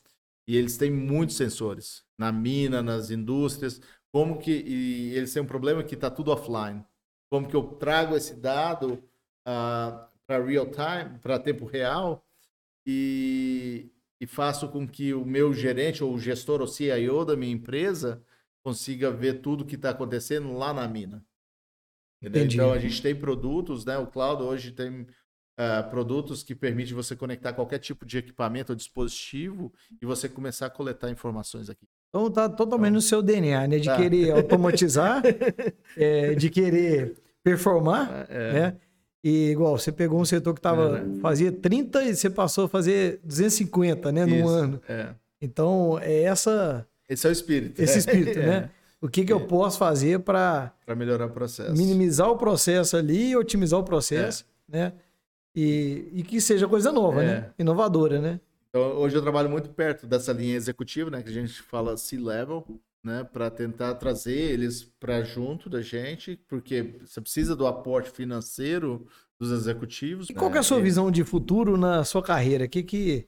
e eles têm muitos sensores na mina, nas indústrias. Como que e eles têm um problema que está tudo offline? Como que eu trago esse dado para real time, para tempo real e, e faço com que o meu gerente ou o gestor ou CIO da minha empresa consiga ver tudo que está acontecendo lá na mina. Entendi. Então a gente tem produtos, né? O cloud hoje tem ah, produtos que permitem você conectar qualquer tipo de equipamento ou dispositivo e você começar a coletar informações aqui. Então tá totalmente no seu DNA, né? De Tá. querer automatizar, é, de querer performar, É, né? E igual, você pegou um setor que tava, É, né? fazia 30 e você passou a fazer 250, né? Num Isso, ano. é. Então, é essa, Esse é o espírito. esse espírito, É, né? O que, que eu posso fazer para Para melhorar o processo. minimizar o processo ali, otimizar o processo, né? E, e que seja coisa nova, É. né? Inovadora, né? Então, hoje eu trabalho muito perto dessa linha executiva, né, que a gente fala C-level, né, para tentar trazer eles para junto da gente, porque você precisa do aporte financeiro dos executivos. E qual né, é a sua e- visão de futuro na sua carreira? Que que,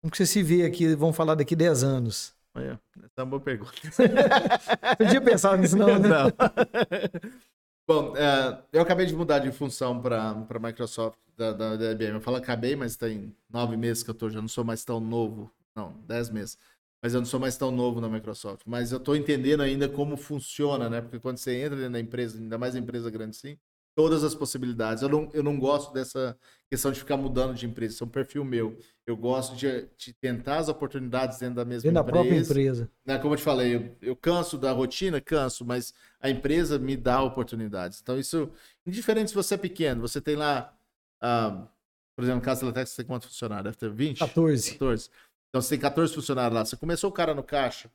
como que você se vê aqui, vamos falar daqui 10 anos? Olha, essa é uma boa pergunta. Você tinha pensado nisso não, né? Não. Bom, é, eu acabei de mudar de função para a Microsoft da, da, da IBM. Eu falo acabei, mas tem nove meses que eu tô, já não sou mais tão novo. Não, dez meses. Mas eu não sou mais tão novo na Microsoft. Mas eu estou entendendo ainda como funciona, né? Porque quando você entra dentro da empresa, ainda mais empresa grande assim, todas as possibilidades. Eu não, eu não gosto dessa questão de ficar mudando de empresa. Isso é um perfil meu. Eu gosto de, de tentar as oportunidades dentro da mesma Dentro da empresa própria empresa. né, como eu te falei, eu, eu canso da rotina, canso, mas a empresa me dá oportunidades. Então, isso, indiferente se você é pequeno, você tem lá, ah, por exemplo, no caso da Teletex, você tem quantos funcionários? Deve ter 20? 14. 14. Então, você tem 14 funcionários lá. Você começou o cara no caixa,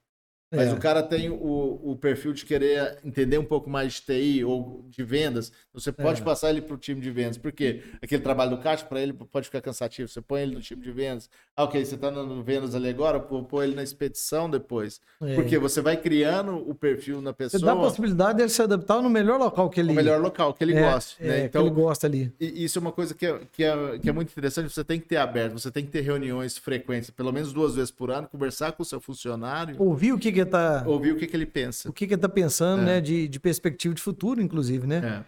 mas É. o cara tem o, o perfil de querer entender um pouco mais de TI ou de vendas. Então, Você pode É. passar ele para o time de vendas. Por quê? Aquele trabalho do caixa, para ele, pode ficar cansativo. Você põe ele no time de vendas. Ah, ok, você está no vendas ali agora, põe ele na expedição depois. É. Porque você vai criando o perfil na Você pessoa dá a possibilidade dele se adaptar no melhor local que ele o melhor local que ele é, gosta. é, né? que Então, ele gosta ali. e- isso é uma coisa que é, que, é, que é muito interessante. Você tem que ter aberto, você tem que ter reuniões frequentes, pelo menos duas vezes por ano, conversar com o seu funcionário, Ouvir o que que ele tá, ouvir o que, que ele pensa. o que que ele tá pensando, É. né? De, de perspectiva de futuro, inclusive, né?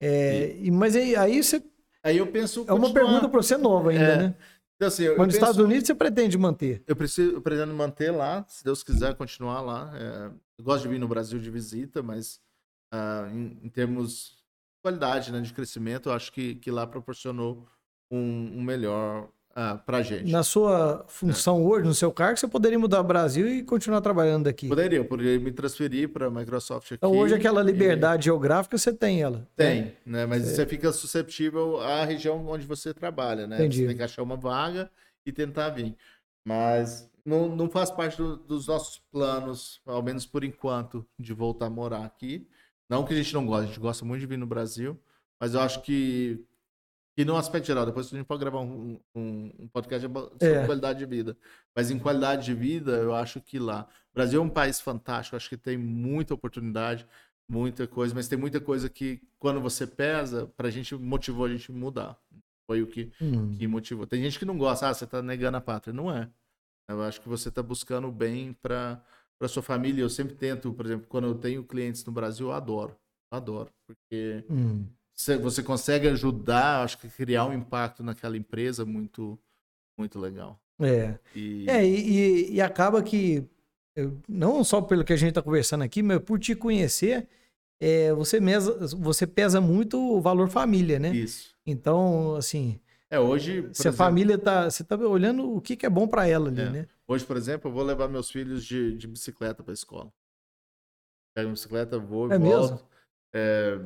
É. É, e, mas aí, aí você, Aí eu penso. é uma pergunta para você nova ainda, É. né? Então, assim, Mas nos penso- Estados Unidos você pretende manter. Eu preciso, eu pretendo manter lá, se Deus quiser continuar lá. É, eu gosto de vir no Brasil de visita, mas uh, em, em, termos de qualidade, né, de crescimento, eu acho que, que lá proporcionou um, um melhor ah, para gente. Na sua função é. hoje, no seu cargo, você poderia mudar o Brasil e continuar trabalhando aqui? Poderia, eu poderia me transferir para a Microsoft aqui. Então hoje aquela liberdade e... geográfica você tem ela? Tem, né? Mas você fica susceptível à região onde você trabalha, né? Entendi. Você tem que achar uma vaga e tentar vir. Mas não, não faz parte do, dos nossos planos, ao menos por enquanto, de voltar a morar aqui. Não que a gente não goste, a gente gosta muito de vir no Brasil, mas eu acho que e no aspecto geral, depois a gente pode gravar um, um, um podcast sobre é. qualidade de vida. Mas em qualidade de vida, eu acho que lá. O Brasil é um país fantástico, acho que tem muita oportunidade, muita coisa, mas tem muita coisa que, quando você pesa, pra gente motivou a gente mudar. Foi o que, hum. que motivou. Tem gente que não gosta, ah, você tá negando a pátria. Não é. Eu acho que você tá buscando o bem para para sua família. Eu sempre tento, por exemplo, quando eu tenho clientes no Brasil, eu adoro. Adoro. Porque. Hum você consegue ajudar, acho que criar um impacto naquela empresa muito, muito legal. É. E... É, e, e acaba que, não só pelo que a gente está conversando aqui, mas por te conhecer, é, você, mesa, você pesa muito o valor família, né? Isso. Então, assim. É, hoje. Se a família tá. Você tá olhando o que, que é bom para ela ali, é. né? Hoje, por exemplo, eu vou levar meus filhos de, de bicicleta para a escola. Pego a bicicleta, vou e é volto. Mesmo? É,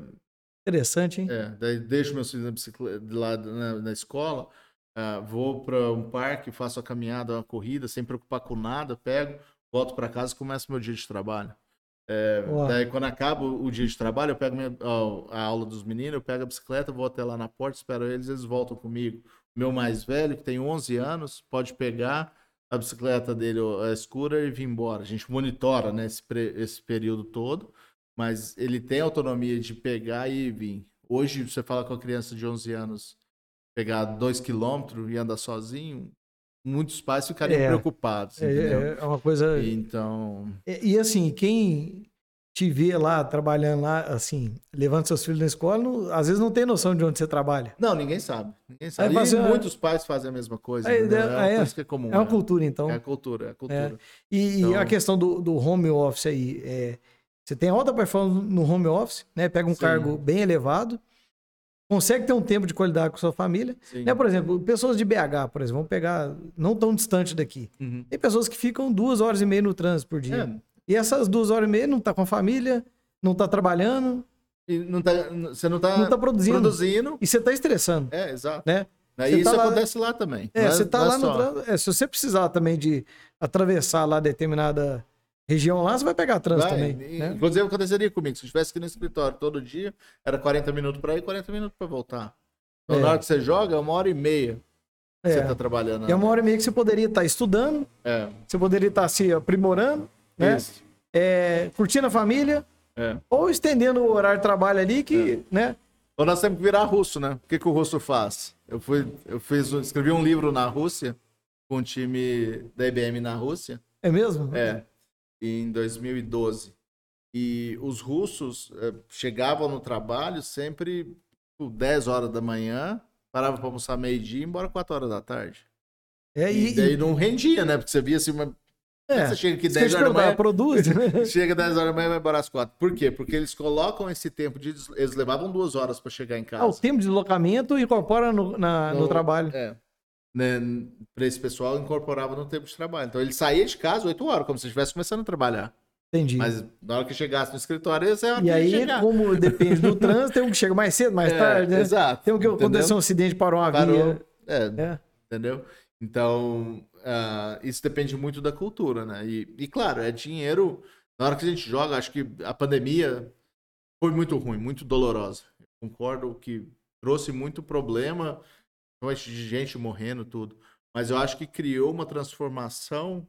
Interessante, hein? É, daí deixo meus filhos na bicicleta lá na, na escola, uh, vou para um parque, faço a caminhada, uma corrida, sem preocupar com nada, pego, volto para casa e começo meu dia de trabalho. É, daí quando acaba o dia de trabalho, eu pego minha, a, a, aula dos meninos, eu pego a bicicleta, vou até lá na porta, espero eles, eles voltam comigo. O meu mais velho, que tem 11 anos, pode pegar a bicicleta dele, a escura, e vir embora. A gente monitora né, esse, esse período todo mas ele tem autonomia de pegar e vir. Hoje, você fala com a criança de 11 anos, pegar 2 quilômetros e andar sozinho, muitos pais ficariam é, preocupados, é, é, uma coisa... Então... E, e, assim, quem te vê lá, trabalhando lá, assim, levando seus filhos na escola, não, às vezes não tem noção de onde você trabalha. Não, ninguém sabe. Ninguém sabe. e muitos pais fazem a mesma coisa. É, é, uma é, que é comum. É uma né? cultura, então. É a cultura, é a cultura. E, então... e, a questão do, do home office aí, é você tem alta performance no home office, né? Pega um Sim. cargo bem elevado, consegue ter um tempo de qualidade com sua família. Né? Por exemplo, pessoas de BH, por exemplo, vamos pegar não tão distante daqui. Uhum. Tem pessoas que ficam duas horas e meia no trânsito por dia. É. E essas duas horas e meia não tá com a família, não tá trabalhando. E não tá, você não tá, não tá produzindo. produzindo. E você tá estressando. É, exato. Né? Aí isso tá acontece lá, lá também. É, você tá lá no trânsito. É, se você precisar também de atravessar lá determinada região lá, você vai pegar trânsito vai, também. Né? Inclusive, aconteceria comigo. Se eu estivesse aqui no escritório todo dia, era 40 minutos para ir, 40 minutos para voltar. Então, é. na hora que você joga, é uma hora e meia que é. você está trabalhando. É uma hora e meia que você poderia estar tá estudando, é. você poderia estar tá se aprimorando, né? É, curtindo a família, é. ou estendendo o horário de trabalho ali, que, é. né? Ou nós temos que virar russo, né? O que, que o russo faz? Eu, fui, eu fiz, escrevi um livro na Rússia, com o time da IBM na Rússia. É mesmo? É em 2012. E os russos eh, chegavam no trabalho sempre por 10 horas da manhã, paravam para almoçar meio-dia e embora 4 horas da tarde. É, e, e daí não rendia, né? Porque você via assim, uma... É, você chega aqui 10 horas da manhã. Produz, né? chega 10 horas da manhã e vai embora às 4. Por quê? Porque eles colocam esse tempo de. Eles levavam duas horas para chegar em casa. Ah, o tempo de deslocamento incorpora no, na, no, no trabalho. É né, para esse pessoal incorporava no tempo de trabalho. Então ele saía de casa 8 horas, como se estivesse começando a trabalhar. Entendi. Mas na hora que chegasse no escritório, você E aí, chegar. como depende do trânsito, tem um que chega mais cedo, mais é, tarde, né? Exato. Tem um que aconteceu um acidente, parou uma parou, via. É, é, entendeu? Então, uh, isso depende muito da cultura, né? E, e, claro, é dinheiro. Na hora que a gente joga, acho que a pandemia foi muito ruim, muito dolorosa. Eu concordo que trouxe muito problema de gente morrendo, tudo. Mas eu acho que criou uma transformação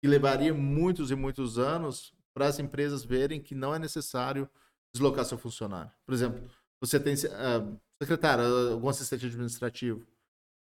que levaria muitos e muitos anos para as empresas verem que não é necessário deslocar seu funcionário. Por exemplo, você tem uh, secretário, algum assistente administrativo.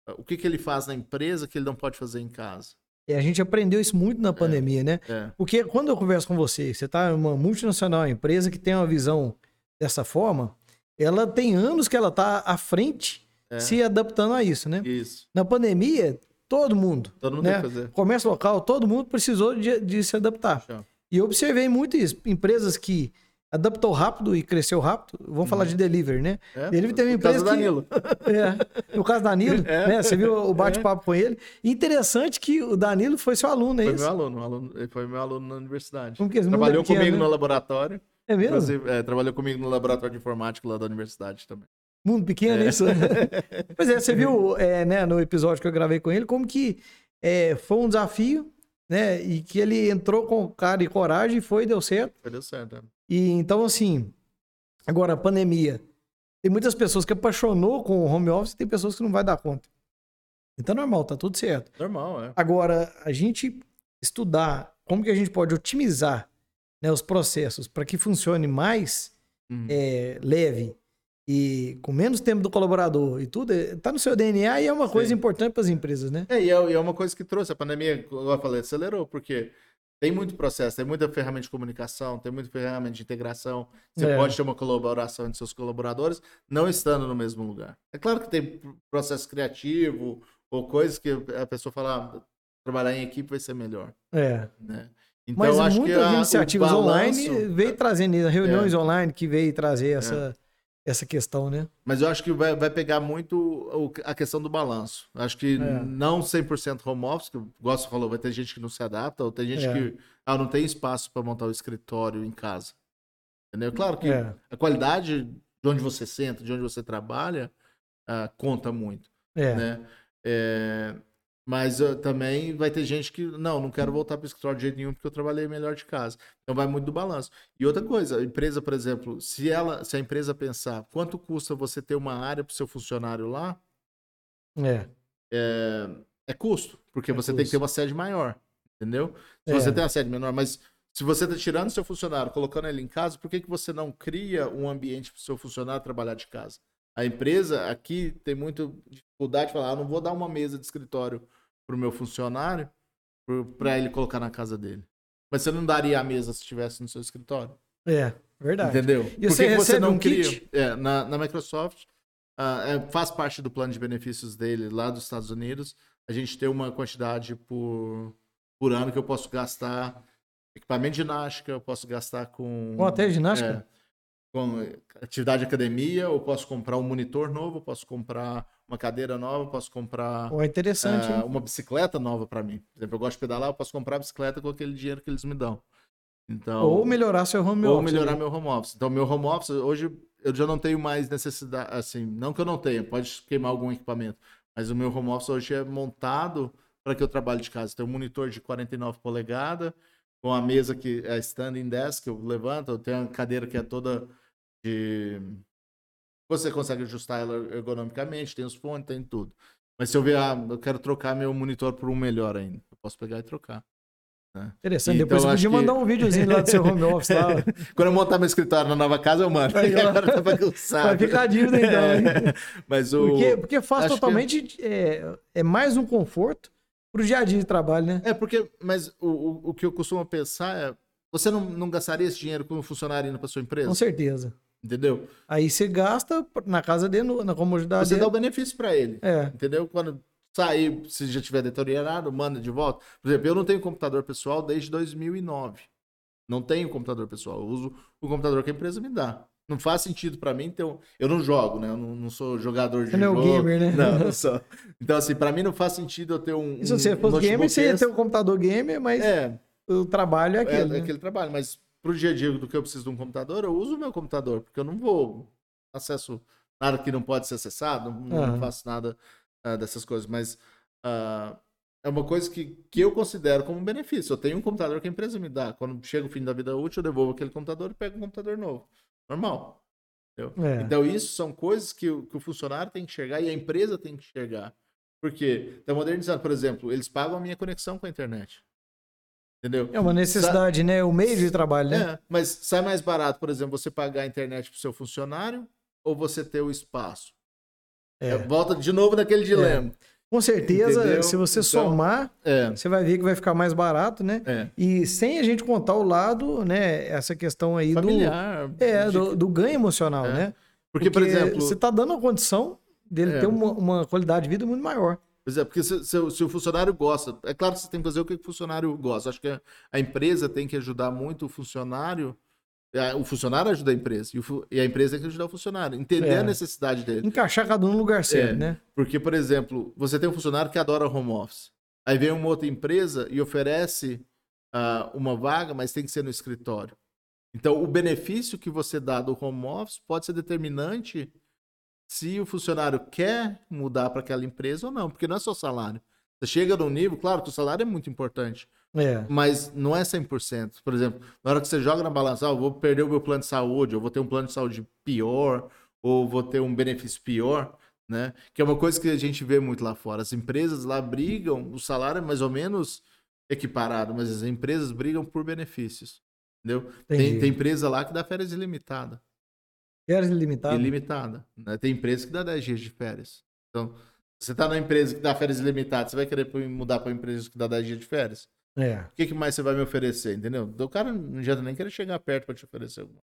Uh, o que, que ele faz na empresa que ele não pode fazer em casa? E a gente aprendeu isso muito na é, pandemia, é, né? É. Porque quando eu converso com você, você está em uma multinacional, empresa que tem uma visão dessa forma, ela tem anos que ela está à frente é. se adaptando a isso, né? Isso. Na pandemia, todo mundo. Todo mundo né? fazer. Comércio local, todo mundo precisou de, de se adaptar. E eu observei muito isso. Empresas que adaptou rápido e cresceu rápido. Vamos falar de delivery, né? É, Delivery teve uma no caso empresa do que... Danilo. É, no caso do Danilo, É. né? Você viu o bate-papo com ele. Interessante que o Danilo foi seu aluno, é Foi isso? meu aluno, um aluno- ele foi meu aluno na universidade. Como que Trabalhou é pequeno, comigo né? no laboratório. É mesmo? É, trabalhou comigo no laboratório de informática lá da universidade também. Mundo pequeno, é isso? pois é, você viu é, né, no episódio que eu gravei com ele como que é, foi um desafio, né? E que ele entrou com cara e coragem e foi e deu certo. Foi deu certo. é. E então, assim, agora a pandemia. Tem muitas pessoas que apaixonou com o home office e tem pessoas que não vai dar conta. Então é normal, tá tudo certo. Normal, é. Agora, a gente estudar como que a gente pode otimizar né, os processos para que funcione mais Uhum. é, leve e com menos tempo do colaborador e tudo, é, tá no seu DNA e é uma coisa Sim. importante para as empresas, né? É, e é, e é uma coisa que trouxe. A pandemia, como eu falei, acelerou, porque tem muito processo, tem muita ferramenta de comunicação, tem muita ferramenta de integração. Você É. pode ter uma colaboração entre seus colaboradores, não estando no mesmo lugar. É claro que tem processo criativo ou coisas que a pessoa fala, ah, trabalhar em equipe vai ser melhor, É. né? Então, Mas eu acho que muitas a- o iniciativas balanço- online veio trazendo isso, reuniões online que veio trazer É. essa, questão, né? Mas eu acho que vai, vai pegar muito o- a questão do balanço. Eu Acho que É. não 100% home office, que o Gosto falou, vai ter gente que não se adapta, ou tem gente É. que ah, não tem espaço para montar o escritório em casa. Entendeu? Claro que É. a qualidade de onde você senta, de onde você trabalha, ah, conta muito, É. né? Mas ah, também vai ter gente que, não, não quero voltar para o escritório de jeito nenhum porque eu trabalhei melhor de casa. Então vai muito do balanço. E outra coisa, a empresa, por exemplo, se ela, se a empresa pensar quanto custa você ter uma área para o seu funcionário lá, É. é, é custo, porque É você tem que custo. ter uma sede maior, entendeu? Se É. você tem uma sede menor, mas se você está tirando seu funcionário, colocando ele em casa, por que, que você não cria um ambiente para o seu funcionário trabalhar de casa? A empresa aqui tem muita dificuldade de falar, ah, não vou dar uma mesa de escritório para o meu funcionário para ele colocar na casa dele. Mas você não daria a mesa se estivesse no seu escritório? É, verdade. Entendeu? E você recebe um kit? É, na, na Microsoft, ah, é, faz parte do plano de benefícios dele lá dos Estados Unidos. A gente tem uma quantidade por, por ano que eu posso gastar equipamento de ginástica, eu posso gastar com. Com até ginástica? é, com atividade de academia, eu posso comprar um monitor novo, eu posso comprar uma cadeira nova, posso comprar é interessante, hein? uma bicicleta nova para mim. Por exemplo, eu gosto de pedalar, eu posso comprar a bicicleta com aquele dinheiro que eles me dão. Então, Ou melhorar seu home ou office. melhorar né? meu home office. Então, meu home office, hoje, eu já não tenho mais necessidade, assim, não que eu não tenha, pode queimar algum equipamento, mas o meu home office hoje é montado para que eu trabalhe de casa. Tem um monitor de 49 polegadas, com a mesa que é standing desk, que eu levanto, eu tenho uma cadeira que é toda de... Você consegue ajustar ela ergonomicamente, tem os fones, tem tudo. Mas se eu ver, ah, eu quero trocar meu monitor por um melhor ainda, eu posso pegar e trocar. Interessante. Então, Depois você eu podia acho que- mandar um videozinho lá do seu home office lá. Quando eu montar meu escritório na nova casa, eu mando. Aí. Agora tá bagunçado. Vai ficar a dívida então, hein? Mas o. Porque, porque faz que- totalmente. É, é mais um conforto pro dia a dia de trabalho, né? É, porque. Mas o, o, o que eu costumo pensar é. Você não, não gastaria esse dinheiro com um funcionário indo para sua empresa? Com certeza. Entendeu? Aí você gasta na casa dele, na comodidade Você dá o dele. benefício para ele. É, Entendeu? Quando sair, se já tiver deteriorado, manda de volta. Por exemplo, eu não tenho computador pessoal desde 2009. Não tenho computador pessoal. Eu uso o computador que a empresa me dá. Não faz sentido para mim ter um... Eu não jogo, né? Eu não, não sou jogador de Você não é o jogo. gamer, né? Não, não sou. Então, assim, para mim não faz sentido eu ter um. e se você um fosse gamer, você ia ter um computador gamer, mas É, o trabalho é é, aquele. né? aquele trabalho. Mas pro dia a dia do que eu preciso de um computador, eu uso o meu computador, porque eu não vou acesso nada que não pode ser acessado, não, não Aham. faço nada ah, dessas coisas, mas ah, é uma coisa que, que eu considero como um benefício. Eu tenho um computador que a empresa me dá. Quando chega o fim da vida útil, eu devolvo aquele computador e pego um computador novo. Normal. É. Então, isso são coisas que, o- que o funcionário tem que enxergar e a empresa tem que enxergar. Porque está modernizando, por exemplo, eles pagam a minha conexão com a internet. Entendeu? É uma necessidade, né? O meio de trabalho, né? É, mas sai mais barato, por exemplo, você pagar a internet pro seu funcionário ou você ter o espaço? É. É, volta de novo naquele dilema. Com certeza, Entendeu? se você Então- somar, É, você vai ver que vai ficar mais barato, né? é. E sem a gente contar o lado, né? Essa questão aí Familiar. do. É, de- do, do ganho emocional, É. né? Porque, por exemplo, Você tá dando a condição dele É. ter uma, uma qualidade de vida muito maior. Pois é, porque se, se, se, o funcionário gosta, é claro que você tem que fazer o que o funcionário gosta. Acho que a, a empresa tem que ajudar muito o funcionário. É, o funcionário ajuda a empresa e, o, e, a empresa tem que ajudar o funcionário, entender é. a necessidade dele. Encaixar cada um no lugar certo, é, né? Porque, por exemplo, você tem um funcionário que adora home office. Aí vem uma outra empresa e oferece uh, uma vaga, mas tem que ser no escritório. Então, o benefício que você dá do home office pode ser determinante se o funcionário quer mudar para aquela empresa ou não, porque não é só salário. Você chega num nível, claro que o salário é muito importante, é. mas não é 100%. Por exemplo, na hora que você joga na balança, ah, eu vou perder o meu plano de saúde, eu vou ter um plano de saúde pior, ou vou ter um benefício pior, né? Que é uma coisa que a gente vê muito lá fora. As empresas lá brigam, o salário é mais ou menos equiparado, mas as empresas brigam por benefícios, entendeu? Tem, tem empresa lá que dá férias ilimitadas. Férias ilimitadas? Ilimitada. Né? Tem empresa que dá 10 dias de férias. Então, você está numa empresa que dá férias ilimitadas, você vai querer mudar para uma empresa que dá 10 dias de férias? É. O que, que, mais você vai me oferecer, entendeu? O cara não adianta nem querer chegar perto para te oferecer alguma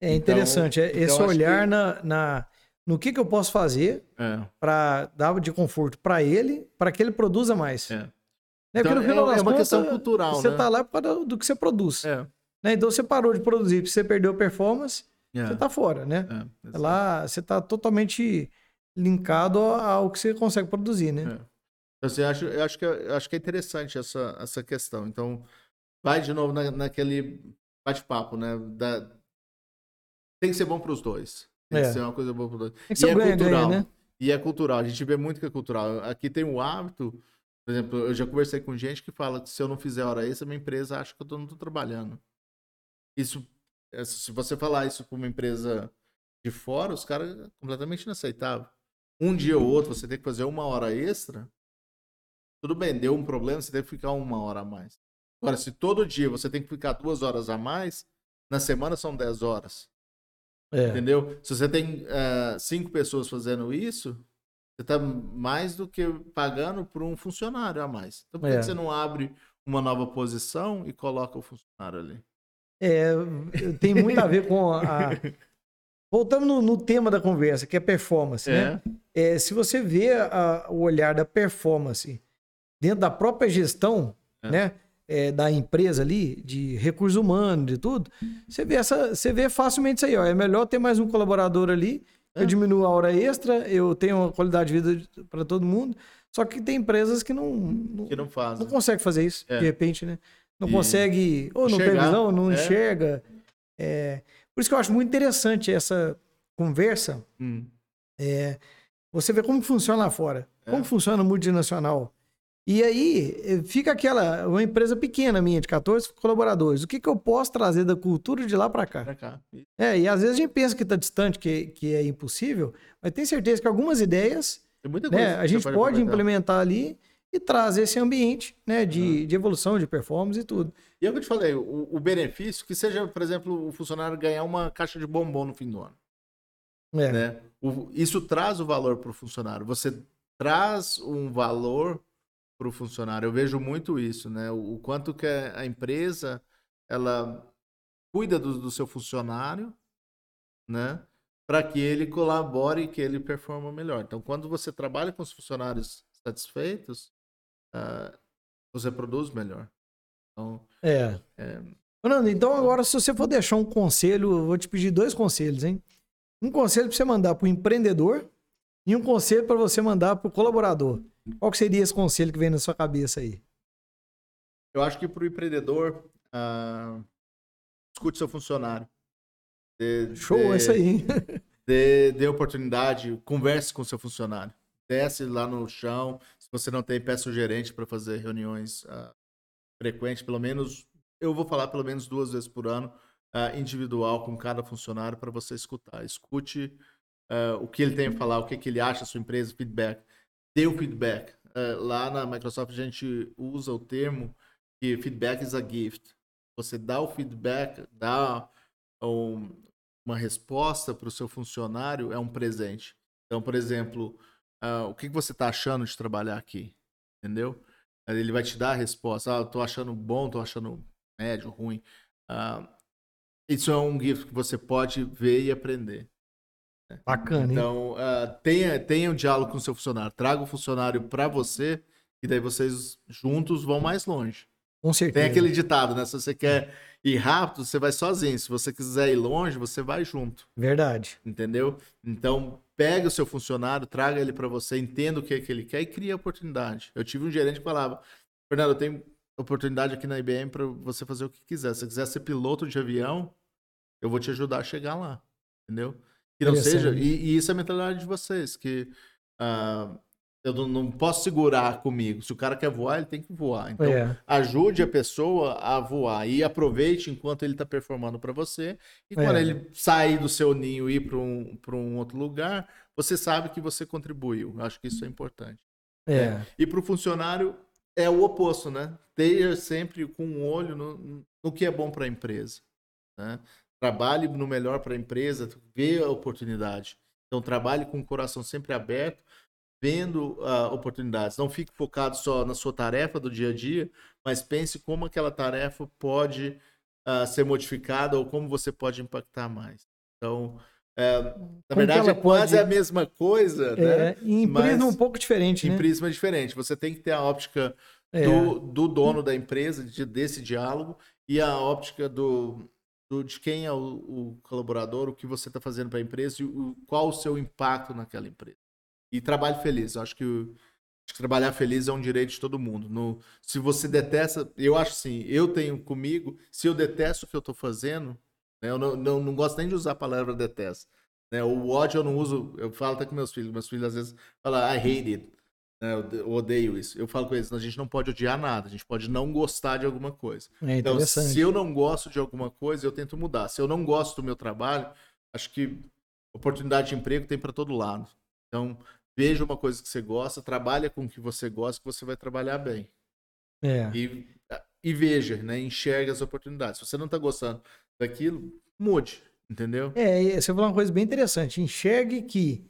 É interessante, então, esse então olhar que... na, na, no que, que eu posso fazer é. para dar de conforto para ele, para que ele produza mais. É. Né? Então, é, é, uma contas, questão cultural, Você está né? lá por causa do que você produz. É. Né? Então você parou de produzir, você perdeu performance, é. Você está fora, né? É, Lá você está totalmente linkado ao que você consegue produzir, né? É. Assim, eu, acho, eu, acho que, é, eu acho que é interessante essa, essa questão. Então, vai de novo na, naquele bate-papo, né? Da... Tem que ser bom para os dois. Tem é. que ser uma coisa boa para os dois. Tem que ser e é ganha, cultural. Ganha, né? E é cultural. A gente vê muito que é cultural. Aqui tem o hábito. Por exemplo, eu já conversei com gente que fala que se eu não fizer hora extra, minha empresa acha que eu não estou trabalhando. Isso é, se você falar isso para uma empresa de fora, os caras é completamente inaceitável. Um dia ou outro você tem que fazer uma hora extra, tudo bem, deu um problema, você tem que ficar uma hora a mais. Agora, se todo dia você tem que ficar duas horas a mais, na semana são dez horas. É. Entendeu? Se você tem uh, cinco pessoas fazendo isso, você está mais do que pagando por um funcionário a mais. Então, por que, é. que você não abre uma nova posição e coloca o funcionário ali? É, tem muito a ver com a. Voltando no, no, tema da conversa, que é performance, né? é. né? É, se você vê a, o olhar da performance dentro da própria gestão, é. né? É, da empresa ali, de recursos humanos, de tudo, você vê, essa, você vê facilmente isso aí. Ó, é melhor ter mais um colaborador ali, eu é. diminuo a hora extra, eu tenho uma qualidade de vida para todo mundo. Só que tem empresas que não, não, que não fazem. Não conseguem fazer isso, de repente, né? Não consegue, ou não tem visão, não é. enxerga. É, por isso que eu acho muito interessante essa conversa. Hum. É, você vê como funciona lá fora, é. como funciona o multinacional. E aí eh, fica aquela, uma empresa pequena minha, de 14 colaboradores. O que, que eu posso trazer da cultura de lá para cá? Pra cá. É, e às vezes a gente pensa que está distante, que, que é impossível, mas tem certeza que algumas ideias né, a gente pode, pode implementar ali e traz esse ambiente né, de, uhum. de evolução, de performance e tudo. E é o que eu te falei, o, o, benefício, que seja, por exemplo, o funcionário ganhar uma caixa de bombom no fim do ano. É. Né? O, isso traz o valor para o funcionário. Você traz um valor para o funcionário. Eu vejo muito isso, né? O, o, quanto que a empresa ela cuida do, do seu funcionário, né? Para que ele colabore e que ele performa melhor. Então, quando você trabalha com os funcionários satisfeitos, uh, você produz melhor. Então, é. é... Fernando, então agora se você for deixar um conselho, eu vou te pedir dois conselhos, hein? Um conselho para você mandar para o empreendedor e um conselho para você mandar para o colaborador. Qual que seria esse conselho que vem na sua cabeça aí? Eu acho que para o empreendedor, uh, escute seu funcionário. Dê, Show, dê, é isso aí. Dê, dê oportunidade, converse com seu funcionário desce lá no chão. Se você não tem, peça gerente para fazer reuniões uh, frequentes, pelo menos, eu vou falar pelo menos duas vezes por ano, uh, individual com cada funcionário para você escutar. Escute uh, o que ele tem a falar, o que, que ele acha da sua empresa, feedback. Dê o feedback. lá na Microsoft a gente usa o termo que feedback is a gift. Você dá o feedback, dá um, uma resposta para o seu funcionário, é um presente. Então, por exemplo, uh, o que, que você está achando de trabalhar aqui? Entendeu? Ele vai te dar a resposta. Ah, tô achando bom, tô achando médio, ruim. Uh, isso é um gift que você pode ver e aprender. Bacana, hein? Então, uh, tenha, tenha um diálogo com o seu funcionário. Traga o funcionário para você e daí vocês juntos vão mais longe. Com certeza. Tem aquele ditado, né? Se você quer ir rápido, você vai sozinho. Se você quiser ir longe, você vai junto. Verdade. Entendeu? Então, pega o seu funcionário, traga ele para você, entenda o que, é que ele quer e cria oportunidade. Eu tive um gerente que falava: Fernando, eu tenho oportunidade aqui na IBM para você fazer o que quiser. Se você quiser ser piloto de avião, eu vou te ajudar a chegar lá. Entendeu? Que não seja. E, e, isso é a mentalidade de vocês, que uh, eu não, não, posso segurar comigo. Se o cara quer voar, ele tem que voar. Então, é. ajude a pessoa a voar e aproveite enquanto ele está performando para você. E quando é. ele sair do seu ninho e ir para um, um outro lugar, você sabe que você contribuiu. Eu acho que isso é importante. É. Né? E para o funcionário, é o oposto, né? Esteja sempre com um olho no, no que é bom para a empresa. Né? trabalhe no melhor para a empresa, vê a oportunidade. Então, trabalhe com o coração sempre aberto, vendo uh, oportunidades. Não fique focado só na sua tarefa do dia a dia, mas pense como aquela tarefa pode uh, ser modificada ou como você pode impactar mais. Então, é, na como verdade, é quase pode... a mesma coisa, é, né? Em prisma um pouco diferente, em né? Prisma diferente. Você tem que ter a óptica é. do, do dono da empresa, de, desse diálogo, e a óptica do, do, de quem é o, o, colaborador, o que você está fazendo para a empresa e o, qual o seu impacto naquela empresa. E trabalho feliz. Eu acho que, acho que trabalhar feliz é um direito de todo mundo. No, se você detesta, eu acho assim, eu tenho comigo, se eu detesto o que eu estou fazendo, né, eu não, não, não, gosto nem de usar a palavra detesto. Né, o ódio eu não uso, eu falo até com meus filhos, meus filhos às vezes falam, I hate it. Né, eu odeio isso. Eu falo com eles, a gente não pode odiar nada, a gente pode não gostar de alguma coisa. É então, se eu não gosto de alguma coisa, eu tento mudar. Se eu não gosto do meu trabalho, acho que oportunidade de emprego tem para todo lado. Então, veja uma coisa que você gosta, trabalha com o que você gosta, que você vai trabalhar bem. É. E, e veja, né? Enxerga as oportunidades. Se você não está gostando daquilo, mude, entendeu? É, você falou uma coisa bem interessante. Enxergue que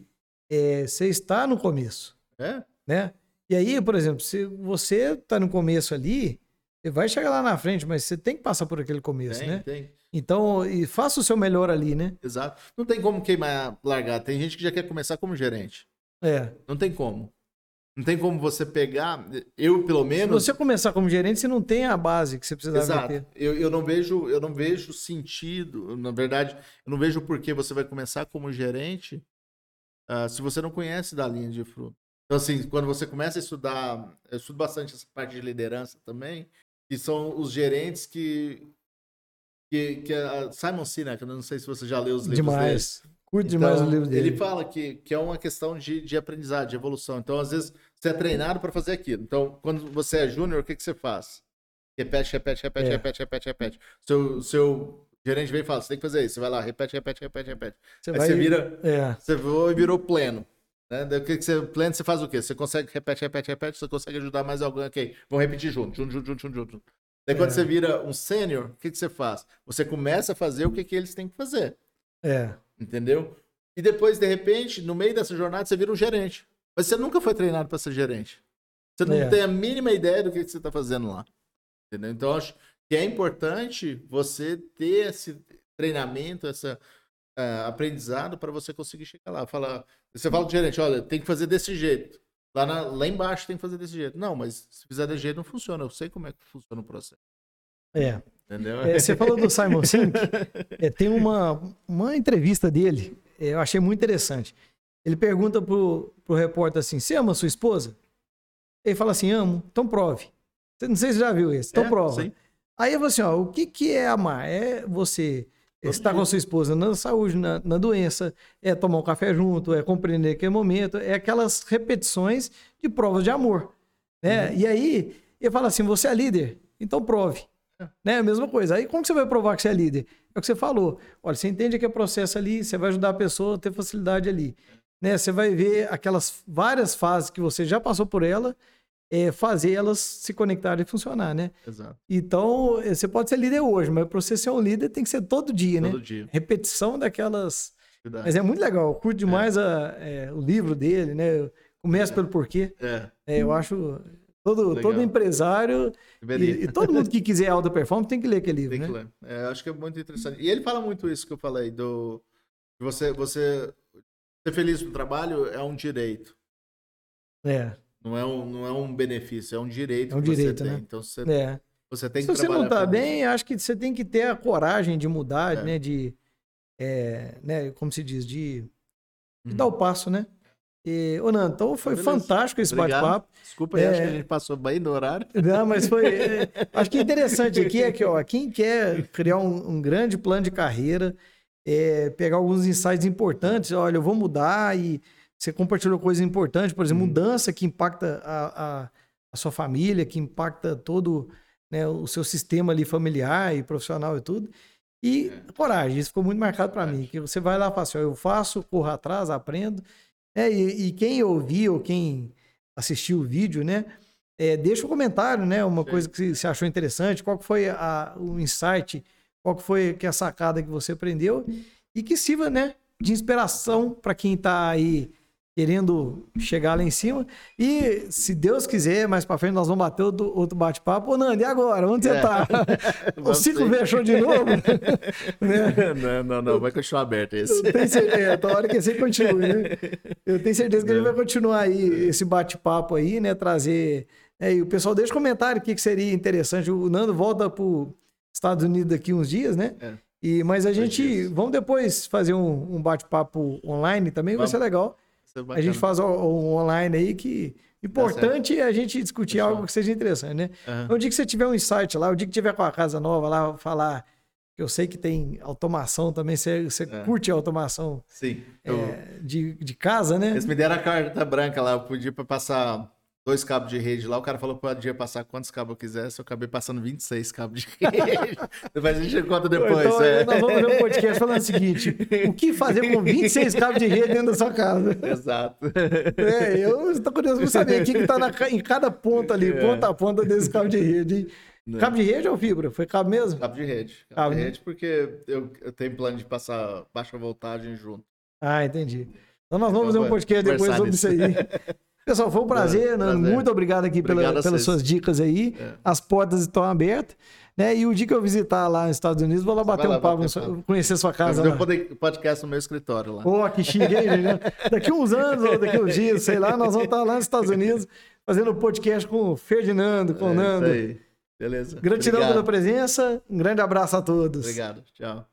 é, você está no começo. É? né? E aí, por exemplo, se você tá no começo ali, você vai chegar lá na frente, mas você tem que passar por aquele começo, tem, né? Tem. Então, e faça o seu melhor ali, né? Exato. Não tem como queimar, largar. Tem gente que já quer começar como gerente. É. Não tem como. Não tem como você pegar. Eu, pelo menos. Se você começar como gerente, você não tem a base que você precisava Exato. ter. Eu, eu não vejo, eu não vejo sentido. Na verdade, eu não vejo por que você vai começar como gerente uh, se você não conhece da linha de fruto. Então, assim, quando você começa a estudar, eu estudo bastante essa parte de liderança também, que são os gerentes que. que, que a Simon Sinek, eu não sei se você já leu os livros demais. dele. Curto então, demais o livro dele. Ele fala que, que é uma questão de, de aprendizado, de evolução. Então, às vezes, você é treinado para fazer aquilo. Então, quando você é júnior, o que, que você faz? Repete, repete, repete, é. repete, repete, repete. Seu, seu gerente vem e fala: você tem que fazer isso. Você vai lá, repete, repete, repete, repete. Você Aí vai... você vira. É. Você virou pleno. Né? Daí, o que, que você planta, você faz o quê? Você consegue, repete, repete, repete, você consegue ajudar mais alguém, ok. Vamos repetir junto, junto, junto, junto, junto. Daí quando é. você vira um sênior, o que, que você faz? Você começa a fazer o que, que eles têm que fazer. É. Entendeu? E depois, de repente, no meio dessa jornada, você vira um gerente. Mas você nunca foi treinado para ser gerente. Você não é. tem a mínima ideia do que, que você está fazendo lá. Entendeu? Então, acho que é importante você ter esse treinamento, essa uh, aprendizado para você conseguir chegar lá. Fala, você fala com o gerente, olha, tem que fazer desse jeito. Lá, na, lá embaixo tem que fazer desse jeito. Não, mas se fizer desse jeito não funciona. Eu sei como é que funciona o processo. É. Entendeu? É, você falou do Simon Sink. É, tem uma, uma entrevista dele, é, eu achei muito interessante. Ele pergunta pro, pro repórter assim: Você ama sua esposa? Ele fala assim: Amo, então prove. Não sei se você já viu esse, então é, prova. Sim. Aí eu falo assim: ó, o que, que é amar? É você estar com a sua esposa na saúde, na, na, doença, é tomar um café junto, é compreender aquele momento, é aquelas repetições de provas de amor. Né? Uhum. E aí, ele fala assim: você é líder, então prove. É. Né? A mesma coisa. Aí, como que você vai provar que você é líder? É o que você falou. Olha, você entende que é processo ali, você vai ajudar a pessoa a ter facilidade ali. Né? Você vai ver aquelas várias fases que você já passou por ela é, fazer elas se conectarem e funcionar, né? Exato. Então, é, você pode ser líder hoje, mas para você ser um líder tem que ser todo dia, todo né? Todo dia. Repetição daquelas. Verdade. Mas é muito legal, eu curto demais é. A, é, o livro dele, né? Começa pelo porquê. É. é eu acho. Todo, todo empresário e, e, todo mundo que quiser alta performance tem que ler aquele livro, tem né? que ler. É, acho que é muito interessante. E ele fala muito isso que eu falei, do você, você ser feliz no trabalho é um direito. É. Não é um, não é um benefício, é um direito É um que direito, você tem. né? Então você, É. você tem Se que você não tá feliz. bem, acho que você tem que ter a coragem de mudar, É. né? De, é, né? Como se diz, de, de Uhum. dar o passo, né? E, ô, Nando, então foi Beleza. fantástico esse bate-papo. Desculpa aí, acho É. que a gente passou bem do horário. Não, mas foi. é, acho que interessante aqui é que, ó, quem quer criar um, um grande plano de carreira, é, pegar alguns insights importantes, olha, eu vou mudar e você compartilhou coisas importantes, por exemplo, Uhum. mudança que impacta a, a, a sua família, que impacta todo né, o seu sistema ali familiar e profissional e tudo. E coragem, isso ficou muito marcado para mim, que você vai lá e fala assim, ó, eu faço, corro atrás, aprendo. É, e, e quem ouviu ou quem assistiu o vídeo, né? É, deixa um comentário, né? Uma Sim. coisa que você achou interessante, qual que foi a- o insight, qual que foi que a sacada que você aprendeu e que sirva, né, de inspiração para quem está aí querendo chegar lá em cima. E se Deus quiser, mais para frente nós vamos bater outro, bate-papo. Ô, Nando, e agora? Onde você É. tá? o ciclo fechou de novo? né? não, não, não, vai continuar aberto esse. Eu tenho certeza, então, a hora que esse continue, né? Eu tenho certeza que a gente vai continuar aí esse bate-papo aí, né? Trazer. É, e o pessoal deixa comentário o que, que seria interessante. O Nando volta para os Estados Unidos daqui uns dias, né? É. E, mas a gente. Vamos depois fazer um, um bate-papo online também, Vamos. vai ser legal. É A gente faz o- um online aí que. Importante é a gente discutir Fechou. algo que seja interessante, né? Então, O dia que você tiver um insight lá, o dia que tiver com a casa nova lá, falar. Eu sei que tem automação também, você, você É. curte a automação Sim. Eu, é, de, de casa, né? Eles me deram a carta branca lá, eu podia passar dois cabos de rede lá. O cara falou que podia passar quantos cabos eu quisesse. Eu acabei passando 26 cabos de rede. Depois a gente conta depois. então, é. nós vamos fazer um podcast falando o seguinte: o que fazer com 26 cabos de rede dentro da sua casa? Exato. É, eu estou curioso para saber o que está em cada ponta ali, É. ponta a ponta desse cabo de rede. hein? Né. Cabo de rede ou fibra? Foi cabo mesmo? Cabo de rede. Cabo Cabo, de né? rede porque eu, eu tenho plano de passar baixa voltagem junto. Ah, entendi. Então nós vamos fazer um podcast depois sobre isso aí. Pessoal, foi um prazer, Nando. prazer. Muito obrigado aqui pela- Obrigado a pelas suas dicas aí. É. As portas estão abertas. Né? E o dia que eu visitar lá nos Estados Unidos, vou lá bater lá um papo, papo. conhecer sua casa lá. um pod- podcast no meu escritório lá. Pô, que chique, hein, gente? Daqui uns anos, ou daqui uns dias, sei lá, nós vamos estar lá nos Estados Unidos fazendo um podcast com o Ferdinando, com o É isso Nando. aí. Beleza. Gratidão Obrigado. pela presença, um grande abraço a todos. Obrigado. Tchau.